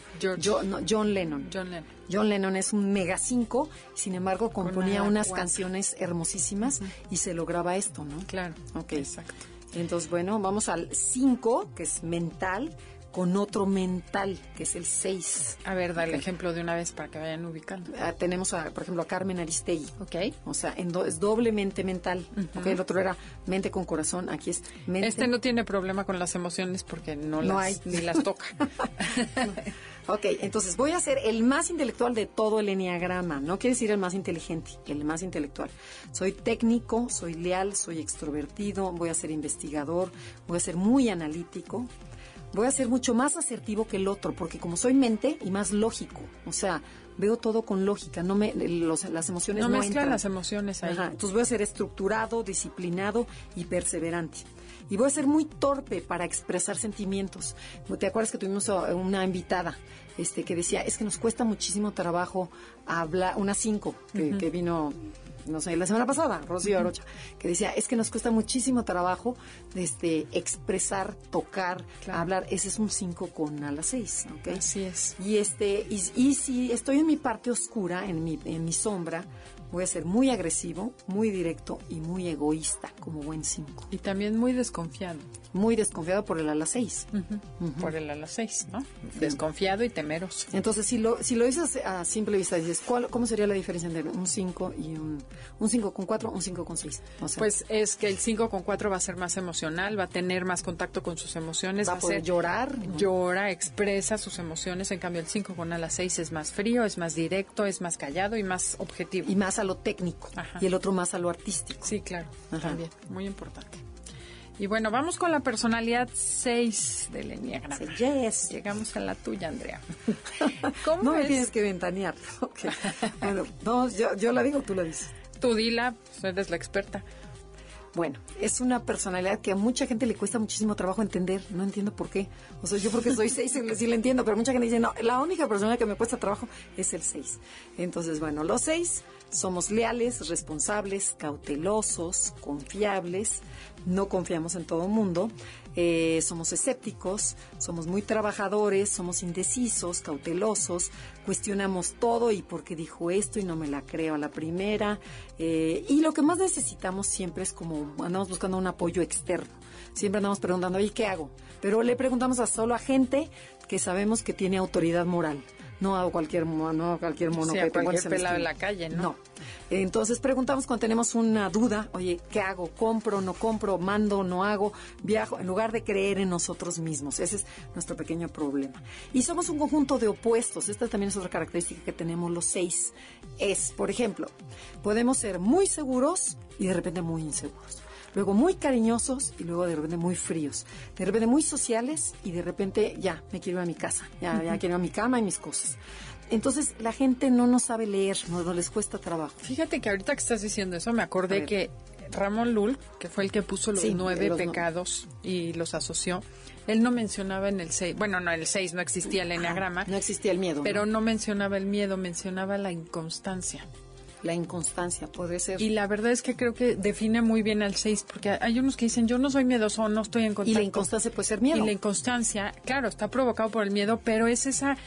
No, John Lennon. John Lennon. John Lennon es un mega 5, sin embargo componía unas cuatro. canciones hermosísimas y se lograba esto, ¿no? Claro. Ok. Exacto. Entonces, bueno, vamos al 5, que es mental, con otro mental, que es el 6. A ver, dale Ok. ejemplo de una vez para que vayan ubicando. Ah, tenemos, a, por ejemplo, a Carmen Aristegui. Ok. O sea, en do- es doblemente mental. Ok, El otro era mente con corazón, aquí es mente. Este no tiene problema con las emociones porque no, No las, hay. ni las toca. Ok, entonces voy a ser el más intelectual de todo el enneagrama. No quiere decir el más inteligente, el más intelectual. Soy técnico, soy leal, soy extrovertido, voy a ser investigador, voy a ser muy analítico. Voy a ser mucho más asertivo que el otro, porque como soy mente y más lógico, o sea, veo todo con lógica, no me los- las emociones no no, mezclan entran. las emociones ahí. Ajá, Entonces voy a ser estructurado, disciplinado y perseverante. Y voy a ser muy torpe para expresar sentimientos. ¿Te acuerdas que tuvimos una invitada este, que decía, es que nos cuesta muchísimo trabajo hablar, una cinco, que, que vino, no sé, la semana pasada, Rocío Arocha, que decía, es que nos cuesta muchísimo trabajo este, expresar, tocar, Claro. hablar. Ese es un cinco con a las seis, ¿ok? Así es. Y este y, y si estoy en mi parte oscura, en mi, en mi sombra, voy a ser muy agresivo, muy directo y muy egoísta, como buen 5. Y también muy desconfiado. Muy desconfiado por el ala 6. Por el a las 6, ¿no? Desconfiado y temeroso. Entonces, si lo, si lo dices a simple vista, dices, ¿cuál, ¿cómo sería la diferencia entre un 5 y un, un 5 con 4, un 5 con 6? O sea, Pues es que el 5 con 4 va a ser más emocional, va a tener más contacto con sus emociones, va va, a poder ser llorar. ¿no? llora, expresa sus emociones. En cambio, el 5 con ala 6 es más frío, es más directo, es más callado y más objetivo. Y más a lo técnico. Ajá. Y el otro más a lo artístico. Sí, claro, Ajá. también, muy importante. Y bueno, vamos con la personalidad 6 del Enneagrama. Yes. Llegamos a la tuya, Andrea. ¿Cómo No me es? tienes que ventanear. Ok. Bueno, no, yo, yo la digo, tú la dices. Tú dila, pues, eres la experta. Bueno, es una personalidad que a mucha gente le cuesta muchísimo trabajo entender. No entiendo por qué. O sea, yo porque soy seis sí sí le entiendo, pero mucha gente dice, no, la única personalidad que me cuesta trabajo es el seis. Entonces, bueno, los seis somos leales, responsables, cautelosos, confiables, no confiamos en todo el mundo, eh, somos escépticos, somos muy trabajadores, somos indecisos, cautelosos, cuestionamos todo y por qué dijo esto y no me la creo a la primera. eh, y lo que más necesitamos siempre es como andamos buscando un apoyo externo. Siempre andamos preguntando, oye, ¿qué hago? Pero le preguntamos a solo a gente que sabemos que tiene autoridad moral. No a cualquier, no a cualquier mono Sí, que a cualquier en pelado de la calle, ¿no? No. Entonces preguntamos cuando tenemos una duda, oye, ¿qué hago? ¿Compro, no compro? ¿Mando, no hago? ¿Viajo? En lugar de creer en nosotros mismos. Ese es nuestro pequeño problema. Y somos un conjunto de opuestos. Esta también es otra característica que tenemos los seis. Es, por ejemplo, podemos ser muy seguros y de repente muy inseguros. Luego muy cariñosos y luego de repente muy fríos. De repente muy sociales y de repente ya, me quiero ir a mi casa. Ya, ya quiero ir a mi cama y mis cosas. Entonces la gente no nos sabe leer, no, no les cuesta trabajo. Fíjate que ahorita que estás diciendo eso, me acordé que Ramón Lul, que fue el que puso los Sí, nueve los no- pecados y los asoció, él no mencionaba en el seis, bueno, no, en el seis no existía el enneagrama, No existía el miedo. pero ¿no? no mencionaba el miedo, mencionaba la inconstancia. La inconstancia puede ser. Y la verdad es que creo que define muy bien al 6, porque hay unos que dicen, yo no soy miedoso, no estoy en contacto. Y la inconstancia puede ser miedo. Y la inconstancia, claro, está provocado por el miedo, pero es esa,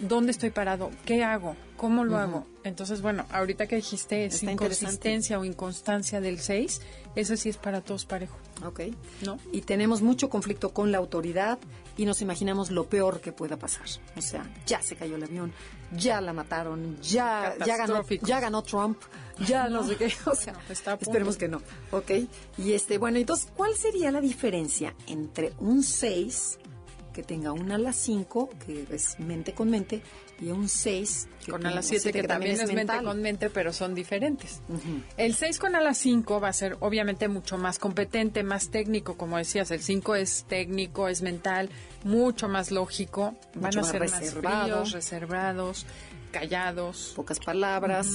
¿dónde estoy parado? ¿Qué hago? ¿Cómo lo hago? Entonces, bueno, ahorita que dijiste es inconsistencia o inconstancia del 6, eso sí es para todos parejo, Ok. ¿no? Y tenemos mucho conflicto con la autoridad y nos imaginamos lo peor que pueda pasar. O sea, ya se cayó el avión, ya la mataron, ya, ya, ganó, ya ganó Trump, ya no, sé qué. O sea, No, a punto. esperemos que no. Ok. Y este, bueno, entonces, ¿cuál sería la diferencia entre un 6 que tenga un ala 5, que es mente con mente, y un 6 que Con ala 7, que, también es mente mental? con mente, pero son diferentes. El 6 con ala 5 va a ser obviamente mucho más competente, más técnico, como decías. El 5 es técnico, es mental, mucho más lógico. Van Mucho a más ser más reservado. fríos, reservados, callados. Pocas palabras.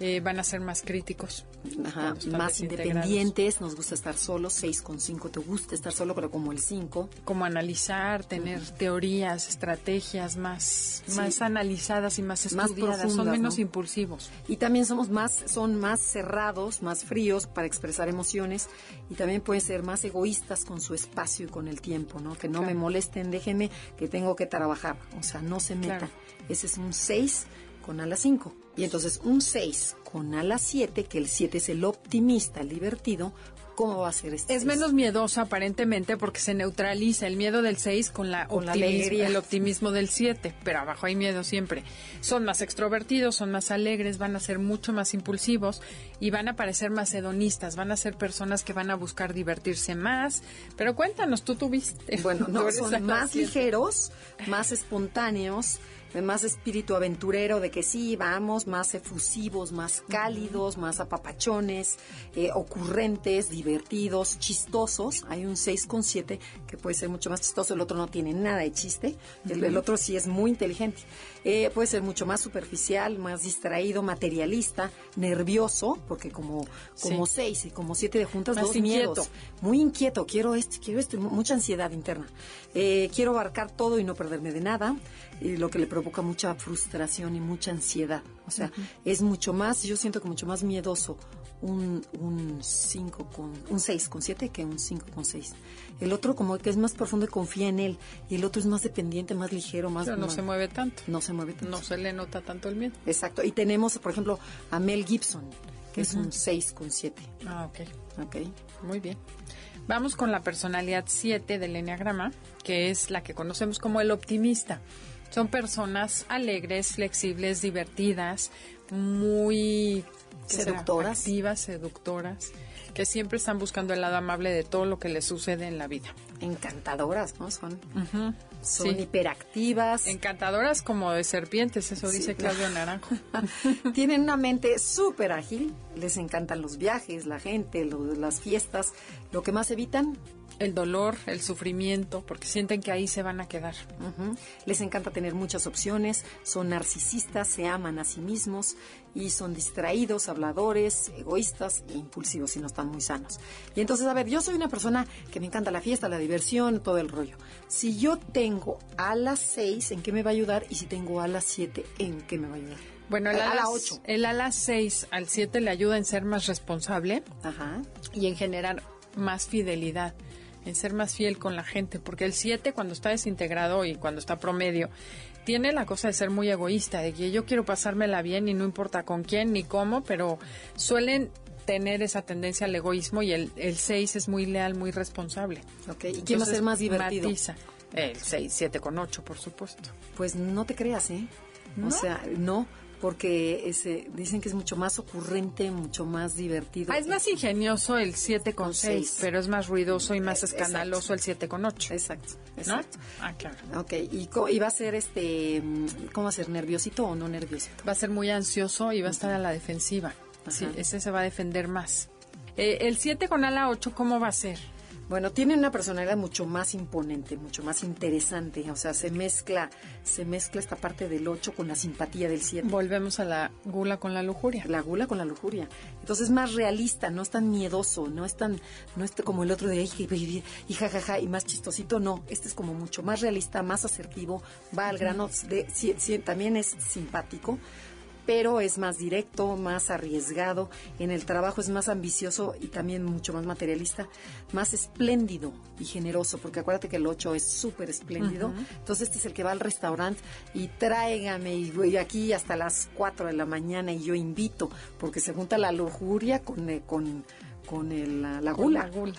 eh, van a ser más críticos. Ajá, más independientes, nos gusta estar solos, 6 con 5 te gusta estar solo, pero como el 5. Como analizar, tener teorías, estrategias más, Sí. más analizadas y más Más estudiadas. son profundas, menos ¿no? impulsivos. Y también somos más, son más cerrados, más fríos para expresar emociones y también pueden ser más egoístas con su espacio y con el tiempo, ¿no? Que no Claro. me molesten, déjenme que tengo que trabajar, o sea, no se metan. Claro. Ese es un 6 con ala 5. Y entonces un 6 con ala 7, que el 7 es el optimista, el divertido, ¿cómo va a ser este? Es seis? menos miedoso aparentemente porque se neutraliza el miedo del 6 con, la Con optimismo, alegría. el optimismo del 7, pero abajo hay miedo siempre. Son más extrovertidos, son más alegres, van a ser mucho más impulsivos y van a parecer más hedonistas, van a ser personas que van a buscar divertirse más. Pero cuéntanos, tú tuviste. Bueno, no, son más siete. ligeros, más espontáneos, de más espíritu aventurero de que sí, vamos, más efusivos, más cálidos, más apapachones, eh, ocurrentes, divertidos, chistosos. Hay un 6 con 7 que puede ser mucho más chistoso, el otro no tiene nada de chiste, el, el otro sí es muy inteligente. Eh, puede ser mucho más superficial, más distraído, materialista, nervioso, porque como, como Sí. 6 y como 7 de juntas, Más dos inquieto. miedos muy inquieto, quiero esto, quiero esto, mucha ansiedad interna. Eh, quiero abarcar todo y no perderme de nada, y lo que le provoca mucha frustración y mucha ansiedad. O sea, es mucho más, yo siento que mucho más miedoso un, un 5 con, un 6 con 7 que un 5 con 6. El otro como que es más profundo y confía en él, y el otro es más dependiente, más ligero, más... Pero no más- se mueve tanto. No se mueve tanto. No se le nota tanto el miedo. Exacto. Y tenemos, por ejemplo, a Mel Gibson, que es un 6 con 7. Ah, ok. ¿Ok? Muy bien. Vamos con la personalidad 7 del Enneagrama, que es la que conocemos como el optimista. Son personas alegres, flexibles, divertidas, muy. Seductoras. activas, seductoras, que siempre están buscando el lado amable de todo lo que les sucede en la vida. Encantadoras, ¿no? Son, son Sí. hiperactivas. Encantadoras como de serpientes, eso Sí. dice Claudio Naranjo. Tienen una mente súper ágil, les encantan los viajes, la gente, lo- las fiestas. Lo que más evitan, El dolor, el sufrimiento, porque sienten que ahí se van a quedar. les encanta tener muchas opciones, son narcisistas, se aman a sí mismos y son distraídos, habladores, egoístas e impulsivos si no están muy sanos. Y entonces, a ver, yo soy una persona que me encanta la fiesta, la diversión, todo el rollo. Si yo tengo a las 6, ¿en qué me va a ayudar? Y si tengo a las 7, ¿en qué me va a ayudar? Bueno, el ala, ocho. el ala 6 al 7 le ayuda en ser más responsable Ajá. y en generar más fidelidad, en ser más fiel con la gente, porque el 7 cuando está desintegrado y cuando está promedio, tiene la cosa de ser muy egoísta, de que yo quiero pasármela bien y no importa con quién ni cómo, pero suelen tener esa tendencia al egoísmo y el, el 6 es muy leal, muy responsable. Ok, ¿y quién va a ser más divertido? matiza. El 6, 7 con 8, por supuesto. Pues no te creas, ¿eh? O sea, no, porque ese, dicen que es mucho más ocurrente, mucho más divertido. Ah, es más ingenioso el 7 con Con 6, seis. pero es más ruidoso y más escandaloso el 7 con 8. Exacto, ¿No? exacto. Ah, claro. Ok, ¿y, co- y va a ser este, mm, cómo va a ser, nerviosito o no nerviosito? Va a ser muy ansioso y va a estar a la defensiva. Sí, Ajá. ese se va a defender más. Eh, el 7 con ala 8, ¿cómo va a ser? Bueno, tiene una personalidad mucho más imponente, mucho más interesante. O sea, se mezcla, se mezcla esta parte del 8 con la simpatía del 7. Volvemos a la gula con la lujuria. La gula con la lujuria. Entonces es más realista, no es tan miedoso, no es tan, no es como el otro de ay, y, y, y jajaja y más chistosito, no. Este es como mucho más realista, más asertivo, va al grano, de, también es simpático, pero es más directo, más arriesgado, en el trabajo es más ambicioso y también mucho más materialista, más espléndido y generoso, porque acuérdate que el 8 es súper espléndido, entonces este es el que va al restaurante y tráigame y voy aquí hasta las 4 de la mañana y yo invito, porque se junta la lujuria con, eh, con, con el- la, la Con gula. la gula.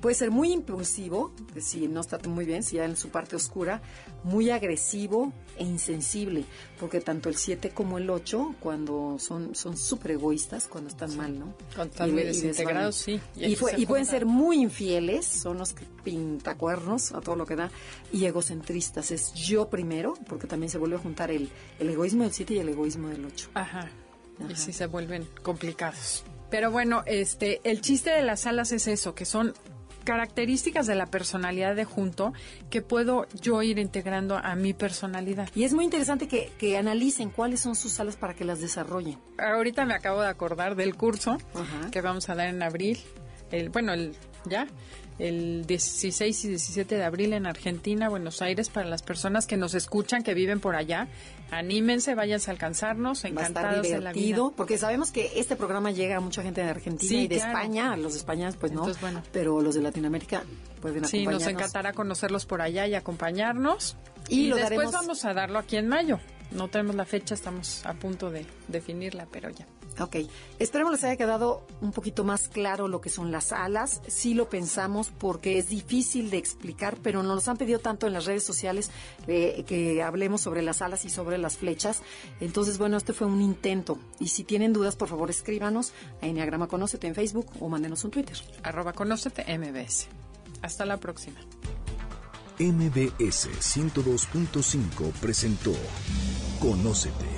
Puede ser muy impulsivo, si no está muy bien, si ya en su parte oscura, muy agresivo e insensible, porque tanto el 7 como el 8, cuando son son súper egoístas, cuando están mal, ¿no? Cuando están Y- muy y desintegrados, sí. Y, fue- se y pueden ser muy infieles, son los que pintacuernos a todo lo que da, y egocentristas. Es yo primero, porque también se vuelve a juntar el, el egoísmo del 7 y el egoísmo del 8. Ajá. Y Ajá. sí se vuelven complicados. Pero bueno, este, el chiste de las alas es eso, que son características de la personalidad de junto que puedo yo ir integrando a mi personalidad. Y es muy interesante que, que analicen cuáles son sus alas para que las desarrollen. Ahorita me acabo de acordar del curso Ajá. que vamos a dar en abril. El, bueno, el ya el 16 y 17 de abril en Argentina, Buenos Aires, para las personas que nos escuchan, que viven por allá. Anímense, váyanse a alcanzarnos, encantados de la vida. porque sabemos que este programa llega a mucha gente de Argentina Sí, y de claro. España, los de España pues no, Entonces, bueno. pero los de Latinoamérica pueden Sí, acompañarnos. nos encantará conocerlos por allá y acompañarnos. Y Y, lo después daremos- vamos a darlo aquí en mayo. No tenemos la fecha, estamos a punto de definirla, pero ya. Ok, esperemos les haya quedado un poquito más claro lo que son las alas. Sí lo pensamos porque es difícil de explicar, pero nos han pedido tanto en las redes sociales eh, que hablemos sobre las alas y sobre las flechas. Entonces, bueno, este fue un intento. Y si tienen dudas, por favor, escríbanos a Enneagrama Conócete en Facebook o mándenos un Twitter. Arroba conócete MBS. Hasta la próxima. MBS 102.5 presentó Conócete.